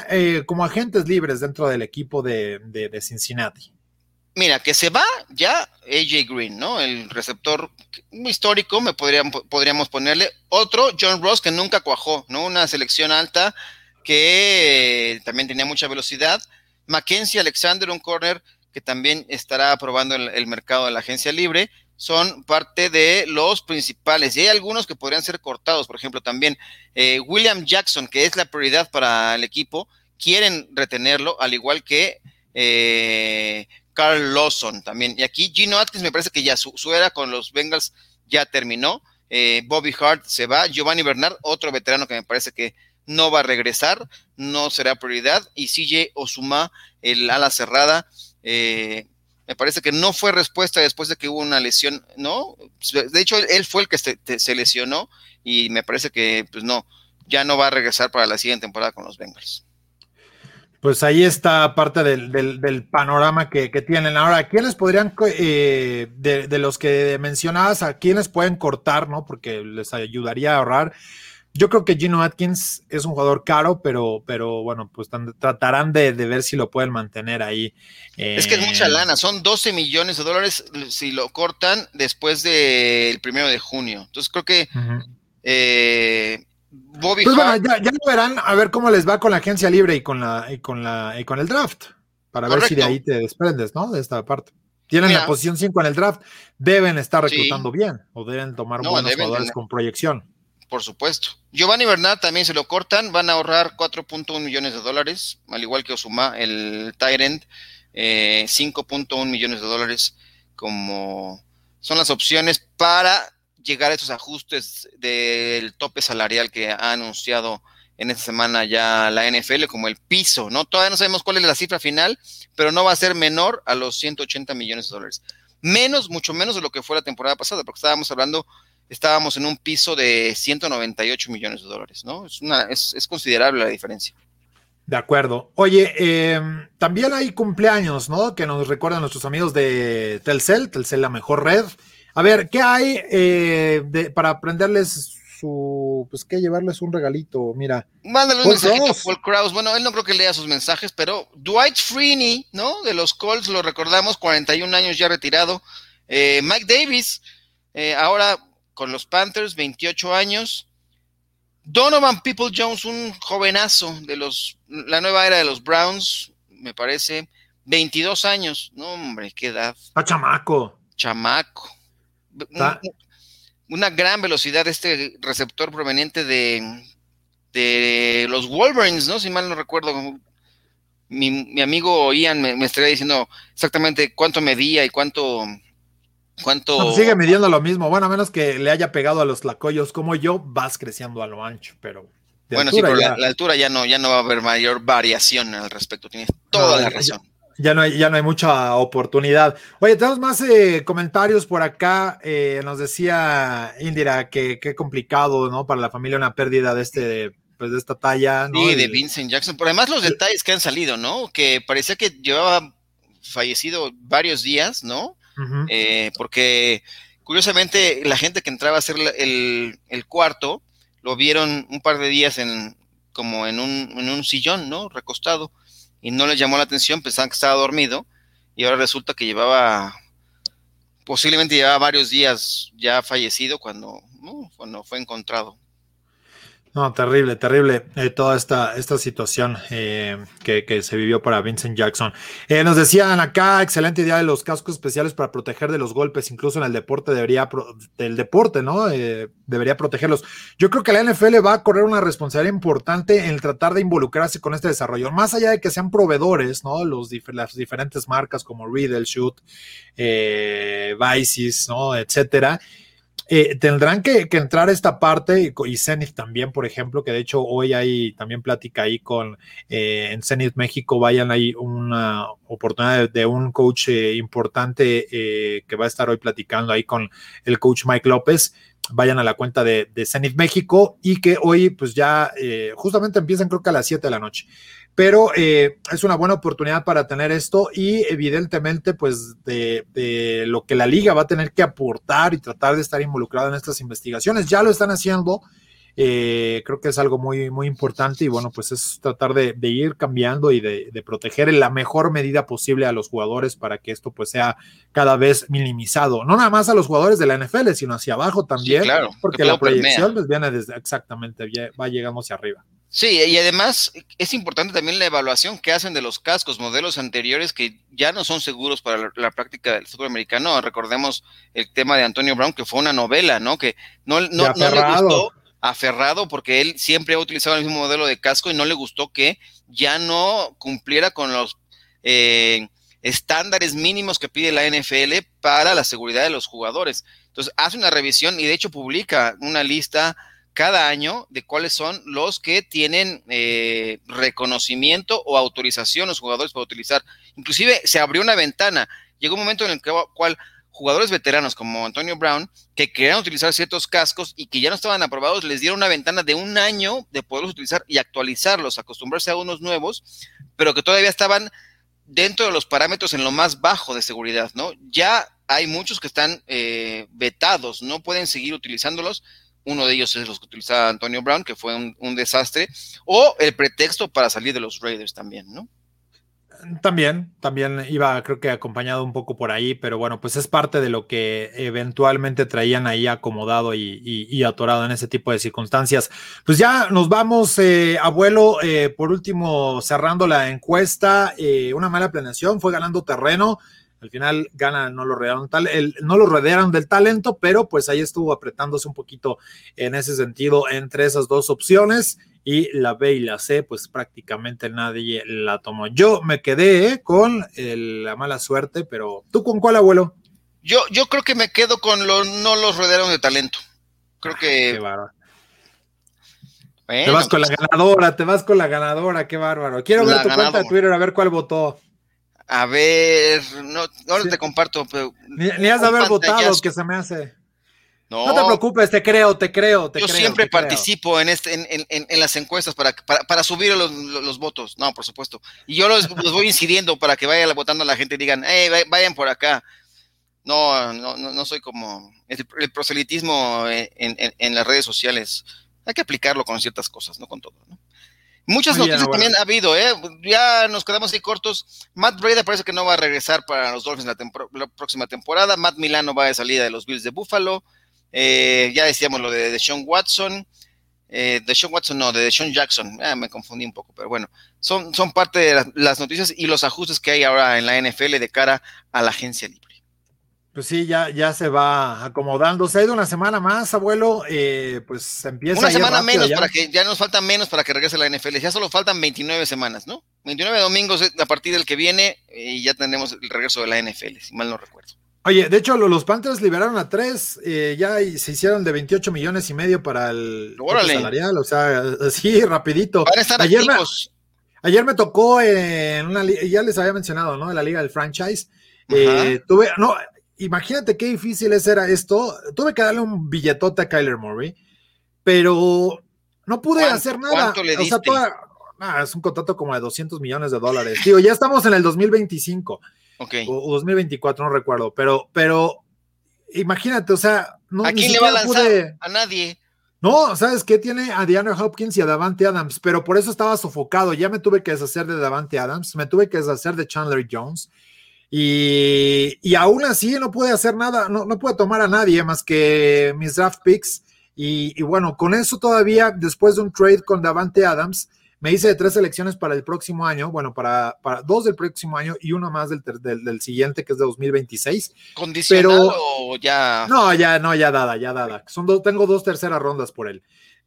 como agentes libres dentro del equipo de, de Cincinnati? Mira, que se va ya AJ Green, ¿no? El receptor histórico, me podríamos, podríamos ponerle otro, John Ross, que nunca cuajó, ¿no? Una selección alta que también tenía mucha velocidad. Mackenzie Alexander, un corner que también estará aprobando el, mercado de la agencia libre, son parte de los principales. Y hay algunos que podrían ser cortados, por ejemplo, también eh, William Jackson, que es la prioridad para el equipo, quieren retenerlo, al igual que eh, Carl Lawson también. Y aquí Gino Atkins me parece que ya su, era con los Bengals ya terminó. Eh, Bobby Hart se va. Giovanni Bernard, otro veterano que me parece que no va a regresar, no será prioridad. Y CJ Osuma, el ala cerrada, eh, Me parece que no fue respuesta después de que hubo una lesión, ¿no? De hecho, él fue el que se, lesionó y me parece que, pues no, ya no va a regresar para la siguiente temporada con los Bengals. Pues ahí está parte del, panorama que, tienen. Ahora, ¿quiénes podrían, eh, de, de, los que mencionabas, a quiénes pueden cortar, ¿no? Porque les ayudaría a ahorrar. Yo creo que Gino Atkins es un jugador caro, pero, pero bueno, pues tratarán de, ver si lo pueden mantener ahí. es que es mucha eh, lana, son 12 millones de dólares si lo cortan después del primero de junio. Entonces creo que eh, Bobby pues bueno, ya, ya, verán a ver cómo les va con la agencia libre y con la y con la y con el draft para ver si de ahí te desprendes, ¿no? De esta parte. Tienen la posición 5 en el draft, deben estar reclutando bien o deben tomar buenos jugadores con proyección. Por supuesto. Giovanni Bernard también se lo cortan, van a ahorrar 4.1 millones de dólares, al igual que Osuma, el Tyrant, eh, 5.1 millones de dólares, como son las opciones para llegar a esos ajustes del tope salarial que ha anunciado en esta semana ya la NFL como el piso, ¿no? Todavía no sabemos cuál es la cifra final, pero no va a ser menor a los 180 millones de dólares. Menos, mucho menos de lo que fue la temporada pasada, porque estábamos hablando estábamos en un piso de 198 millones de dólares, ¿no? Es, una, es, considerable la diferencia. De acuerdo. Oye, em, también hay cumpleaños, ¿no? Que nos recuerdan nuestros amigos de Telcel, Telcel la mejor red. A ver, ¿qué hay eh, para aprenderles su, pues que llevarles un regalito, mira. Mándale un mensajito a Paul Kraus. Bueno, él no creo que lea sus mensajes, pero Dwight Freeney, ¿no? De los Colts, lo recordamos, 41 años ya retirado. Eh, Mike Davis, eh, ahora con los Panthers, 28 años. Donovan People Jones, un jovenazo de los, la nueva era de los Browns, me parece, 22 años. No, hombre, qué edad. A chamaco. Chamaco. una gran velocidad este receptor proveniente de, de los Wolverines, ¿no? Si mal no recuerdo. Mi, amigo Ian me, me estaría diciendo exactamente cuánto medía y cuánto ¿Cuánto? Sigue midiendo lo mismo. Bueno, a menos que le haya pegado a los lacoyos como yo, vas creciendo a lo ancho, pero. Bueno, sí, pero la, altura ya no, ya no va a haber mayor variación al respecto. Tienes toda la razón. Ya, no hay, ya no hay mucha oportunidad. Oye, tenemos más eh, comentarios por acá. Eh, nos decía Indira que qué complicado, ¿no? Para la familia una pérdida de este pues de esta talla, ¿no? Sí, de Vincent Jackson. Por además los detalles que han salido, ¿no? Que parecía que llevaba fallecido varios días, ¿no? Eh, porque curiosamente la gente que entraba a hacer el, cuarto lo vieron un par de días en como en un, en un sillón, ¿no? Recostado y no les llamó la atención, pensaban que estaba dormido y ahora resulta que llevaba posiblemente llevaba varios días ya fallecido cuando, cuando fue encontrado. No, terrible, terrible eh, toda esta, esta situación eh, que, se vivió para Vincent Jackson. Eh, nos decían acá, excelente idea de los cascos especiales para proteger de los golpes, incluso en el deporte debería, del deporte, ¿no? debería protegerlos. Yo creo que la NFL va a correr una responsabilidad importante en tratar de involucrarse con este desarrollo, más allá de que sean proveedores, ¿no? Los, las diferentes marcas como Riddle, Shoot, Vices, ¿no? Etcétera eh, tendrán que, entrar esta parte y, Zenith también, por ejemplo, que de hecho hoy hay también plática ahí con eh, en Zenith México, vayan ahí una oportunidad de, un coach eh, importante que va a estar hoy platicando ahí con el coach Mike López. Vayan a la cuenta de, de México y que hoy pues ya justamente empiezan creo que a las 7 de la noche pero eh, es una buena oportunidad para tener esto y evidentemente pues de, lo que la liga va a tener que aportar y tratar de estar involucrada en estas investigaciones. Ya lo están haciendo, eh, creo que es algo muy, muy importante y bueno, pues es tratar de, ir cambiando y de, proteger en la mejor medida posible a los jugadores para que esto pues sea cada vez minimizado. No nada más a los jugadores de la NFL, sino hacia abajo también, claro, porque la proyección pues viene desde exactamente, va llegando hacia arriba. Sí, y además es importante también la evaluación que hacen de los cascos, modelos anteriores que ya no son seguros para la, práctica del fútbol americano. Recordemos el tema de Antonio Brown, que fue una novela, ¿no? Que no, no, no le gustó aferrado porque él siempre ha utilizado el mismo modelo de casco y no le gustó que ya no cumpliera con los eh, estándares mínimos que pide la NFL para la seguridad de los jugadores. Entonces hace una revisión y de hecho publica una lista cada año de cuáles son los que tienen eh, reconocimiento o autorización los jugadores para utilizar. Inclusive se abrió una ventana. llegó un momento en el que, cual jugadores veteranos como Antonio Brown, que querían utilizar ciertos cascos y que ya no estaban aprobados, les dieron una ventana de un año de poderlos utilizar y actualizarlos, acostumbrarse a unos nuevos, pero que todavía estaban dentro de los parámetros en lo más bajo de seguridad, ¿no? Ya hay muchos que están eh, vetados, no pueden seguir utilizándolos. Uno de ellos es los que utilizaba Antonio Brown, que fue un desastre, o el pretexto para salir de los Raiders también, ¿no? También, también iba, creo que acompañado un poco por ahí, pero bueno, pues es parte de lo que eventualmente traían ahí acomodado y, atorado en ese tipo de circunstancias. Pues ya nos vamos, eh, abuelo, eh, por último, cerrando la encuesta, eh, una mala planeación, fue ganando terreno. Al final gana, no lo rodearon tal, no lo rodearon del talento, pero pues ahí estuvo apretándose un poquito en ese sentido entre esas dos opciones y la B y la C, pues prácticamente nadie la tomó. Yo me quedé ¿eh? con la mala suerte, pero ¿tú con cuál, abuelo? Yo, yo creo que me quedo con los no los rodearon de talento. Creo que. Qué te vas con la pues, ganadora, te vas con la ganadora, qué bárbaro. Quiero ver tu cuenta de Twitter a ver cuál votó. A ver, no, ahora te comparto. Pero ni, has de haber votado, que se me hace. No, te preocupes, te creo, te creo. Te yo siempre participo en, este, en, en, en, las encuestas para, para, subir los, los, votos. No, por supuesto. Y yo los, voy incidiendo para que vaya votando la gente y digan, hey, vayan por acá. No, no, no, soy como el, proselitismo en, las redes sociales. Hay que aplicarlo con ciertas cosas, no con todo. Muchas noticias también ha habido, ¿eh? Ya nos quedamos ahí cortos. Matt Breda parece que no va a regresar para los Dolphins la, la próxima temporada. Matt Milano va de salida de los Bills de Buffalo. Eh, ya decíamos lo de, Sean Watson. Eh, de Sean Watson, no, de Sean Jackson. Ah, me confundí un poco, pero bueno, son, son parte de las noticias y los ajustes que hay ahora en la NFL de cara a la agencia libre. Pues sí, ya, ya se va acomodando. Se ha ido una semana más, abuelo. Eh, pues empieza. Una semana menos para que ya nos falta menos para que regrese la NFL. Ya solo faltan 29 semanas, ¿no? 29 domingos a partir del que viene y ya tendremos el regreso de la NFL, si mal no recuerdo. Oye, de hecho, los Panthers liberaron a tres, eh, ya se hicieron de 28 millones y medio para el salarial, o sea, así rapidito. ayer, me, ayer me tocó en una ya les había mencionado, ¿no? En la liga del franchise. Eh, tuve, no, imagínate qué difícil es era esto. Tuve que darle un billetote a Kyler Murray, pero no pude hacer nada. ¿Cuánto le diste? O sea, ah, es un contrato como de 200 millones de dólares. Digo, ya estamos en el 2025. O, 2024, no recuerdo, pero, pero imagínate, o sea, no, ¿a quién le va a lanzar? A nadie. No, ¿sabes qué? Tiene a Diana Hopkins y a Davante Adams, pero por eso estaba sofocado. Ya me tuve que deshacer de Davante Adams, me tuve que deshacer de Chandler Jones. Y, y aún así no pude hacer nada, no, no pude tomar a nadie más que mis draft picks. Y, y, bueno, con eso todavía, después de un trade con Davante Adams, me hice de tres selecciones para el próximo año, bueno, para, para dos del próximo año y una más del, del, siguiente, que es de 2026. ¿Condicionado o ya? No, ya, no, ya dada, ya dada. Son dos, tengo dos terceras rondas por él.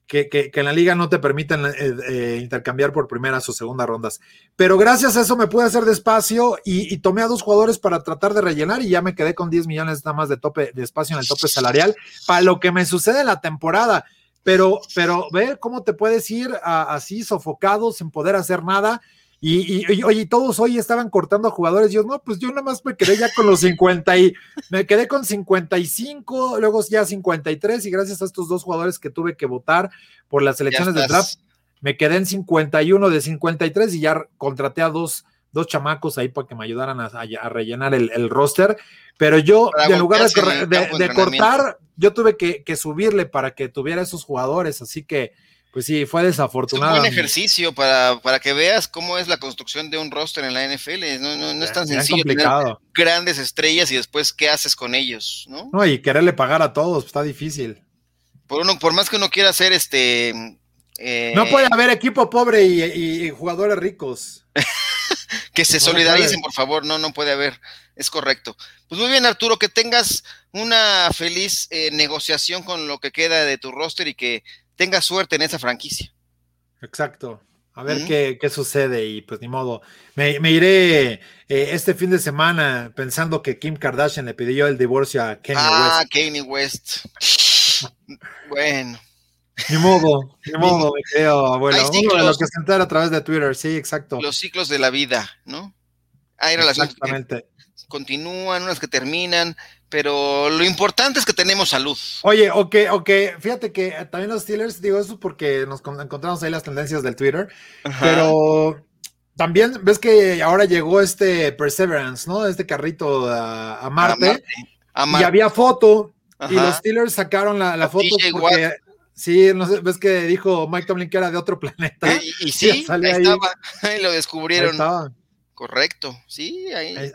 Que, que, en la liga no te permiten eh, eh, intercambiar por primeras o segundas rondas. Pero gracias a eso me pude hacer despacio y, y, tomé a dos jugadores para tratar de rellenar y ya me quedé con 10 millones nada más de tope de espacio en el tope salarial para lo que me sucede en la temporada pero, pero ve cómo te puedes ir así sofocado sin poder hacer nada. Y, y, oye, todos hoy estaban cortando a jugadores. Yo, no, pues yo nada más me quedé ya con los 50 y me quedé con 55, luego ya 53. Y gracias a estos dos jugadores que tuve que votar por las elecciones de draft, me quedé en 51 de 53 y ya contraté a dos, dos chamacos ahí para que me ayudaran a, a rellenar el, el, roster. Pero yo, en lugar de, cortar, yo tuve que, subirle para que tuviera esos jugadores, así que, pues sí, fue desafortunado. Es un buen ejercicio para, para que veas cómo es la construcción de un roster en la NFL. No, no, es tan sencillo tener grandes estrellas y después qué haces con ellos, ¿no? No, y quererle pagar a todos, está difícil. Por, uno, por más que uno quiera hacer este... Eh, no puede haber equipo pobre y, jugadores ricos. que se solidaricen, por favor, no, no puede haber es correcto. Pues muy bien, Arturo, que tengas una feliz eh, negociación con lo que queda de tu roster y que tengas suerte en esa franquicia. Exacto. A ver qué, sucede y pues ni modo. Me, iré eh, este fin de semana pensando que Kim Kardashian le pidió el divorcio a Kanye West. Ah, Kanye West. bueno. Ni modo, ni modo, me creo, abuelo. Uno de los que se entera a través de Twitter, sí, exacto. Los ciclos de la vida, ¿no? Hay relaciones que continúan, unas que terminan, pero lo importante es que tenemos salud. Oye, ok, ok, fíjate que también los Steelers, digo eso porque nos encontramos ahí las tendencias del Twitter, pero también ves que ahora llegó este Perseverance, ¿no? Este carrito a, Marte, y había foto, y los Steelers sacaron la, foto porque... Sí, no sé, ves que dijo Mike Tomlin que era de otro planeta. Y, sí, ahí estaba, ahí lo descubrieron. Correcto, sí, ahí.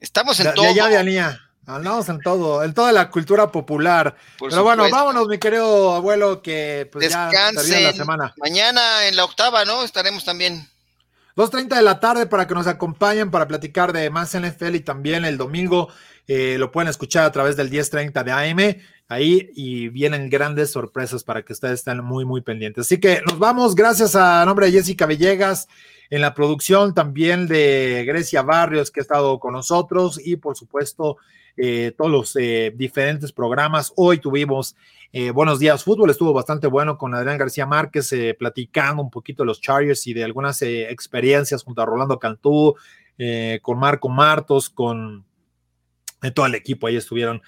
Estamos en todo. Ya, ya, Andamos en todo, en toda la cultura popular. Pero bueno, vámonos, mi querido abuelo, que pues ya la semana. Mañana en la octava, ¿no? Estaremos también. 2.30 de la tarde para que nos acompañen para platicar de más NFL y también el domingo eh, lo pueden escuchar a través del 10.30 de AM ahí y vienen grandes sorpresas para que ustedes estén muy, muy pendientes. Así que nos vamos, gracias a nombre de Jessica Villegas en la producción, también de Grecia Barrios que ha estado con nosotros y por supuesto eh, todos los eh, diferentes programas. Hoy tuvimos eh, Buenos Días Fútbol, estuvo bastante bueno con Adrián García Márquez platicando un poquito de los Chargers y de algunas experiencias junto a Rolando Cantú, con Marco Martos, con todo el equipo ahí estuvieron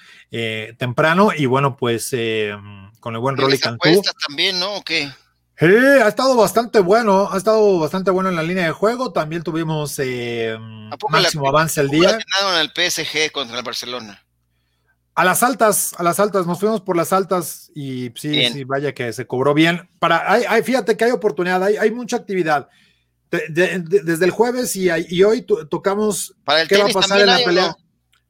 temprano y bueno, pues con el buen Rolly Cantú. también, ¿no? ¿O qué? Ha estado bastante bueno, ha estado bastante bueno en la línea de juego. También tuvimos eh, máximo avance el día. en el PSG contra el Barcelona. A las altas, a las altas, nos fuimos por las altas y sí, sí, vaya que se cobró bien. Para, hay, fíjate que hay oportunidad, hay, hay mucha actividad. desde el jueves y, y hoy tocamos qué va a pasar en la pelea.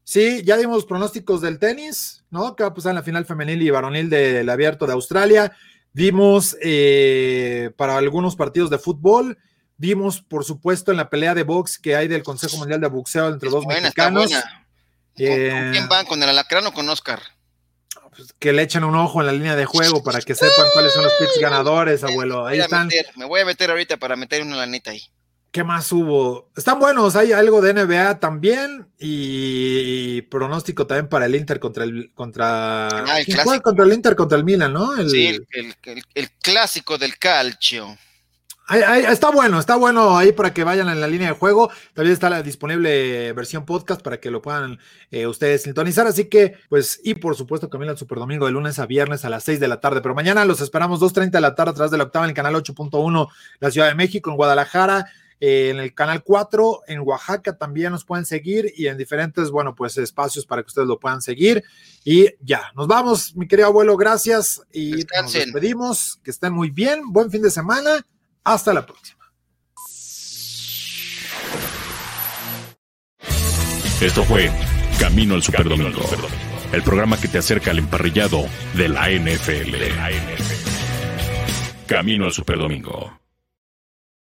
Sí, ya dimos pronósticos del tenis, ¿no? ¿Qué va a pasar en la final femenil y varonil del abierto de Australia? Vimos eh, para algunos partidos de fútbol, vimos por supuesto en la pelea de box que hay del Consejo Mundial de Boxeo entre dos mexicanos. ¿Con, eh, quién van? ¿Con el Alacrán o con Oscar? Pues, que le echen un ojo en la línea de juego para que sepan cuáles son los picks ganadores, abuelo. Ahí están. me voy a meter ahorita para meter una lanita ahí. ¿Qué más hubo? Están buenos, hay algo de NBA también y, pronóstico también para el Inter contra el contra ah, el contra el Inter contra el Milan, ¿no? sí, el, clásico del calcio. está bueno, está bueno ahí para que vayan en la línea de juego. También está la disponible versión podcast para que lo puedan eh, ustedes sintonizar. Así que, pues, y por supuesto, también el Super Domingo de lunes a viernes a las 6 de la tarde. Pero mañana los esperamos 2.30 de la tarde a través de la octava en el canal 8.1, la Ciudad de México, en Guadalajara eh, en el canal 4, en Oaxaca también nos pueden seguir y en diferentes, bueno, pues espacios para que ustedes lo puedan seguir. Y ya, nos vamos, mi querido abuelo, gracias y nos despedimos. Que estén muy bien, buen fin de semana, hasta la próxima. Esto fue Camino al Superdomingo, el programa que te acerca al emparrillado de la NFL. Camino al Superdomingo.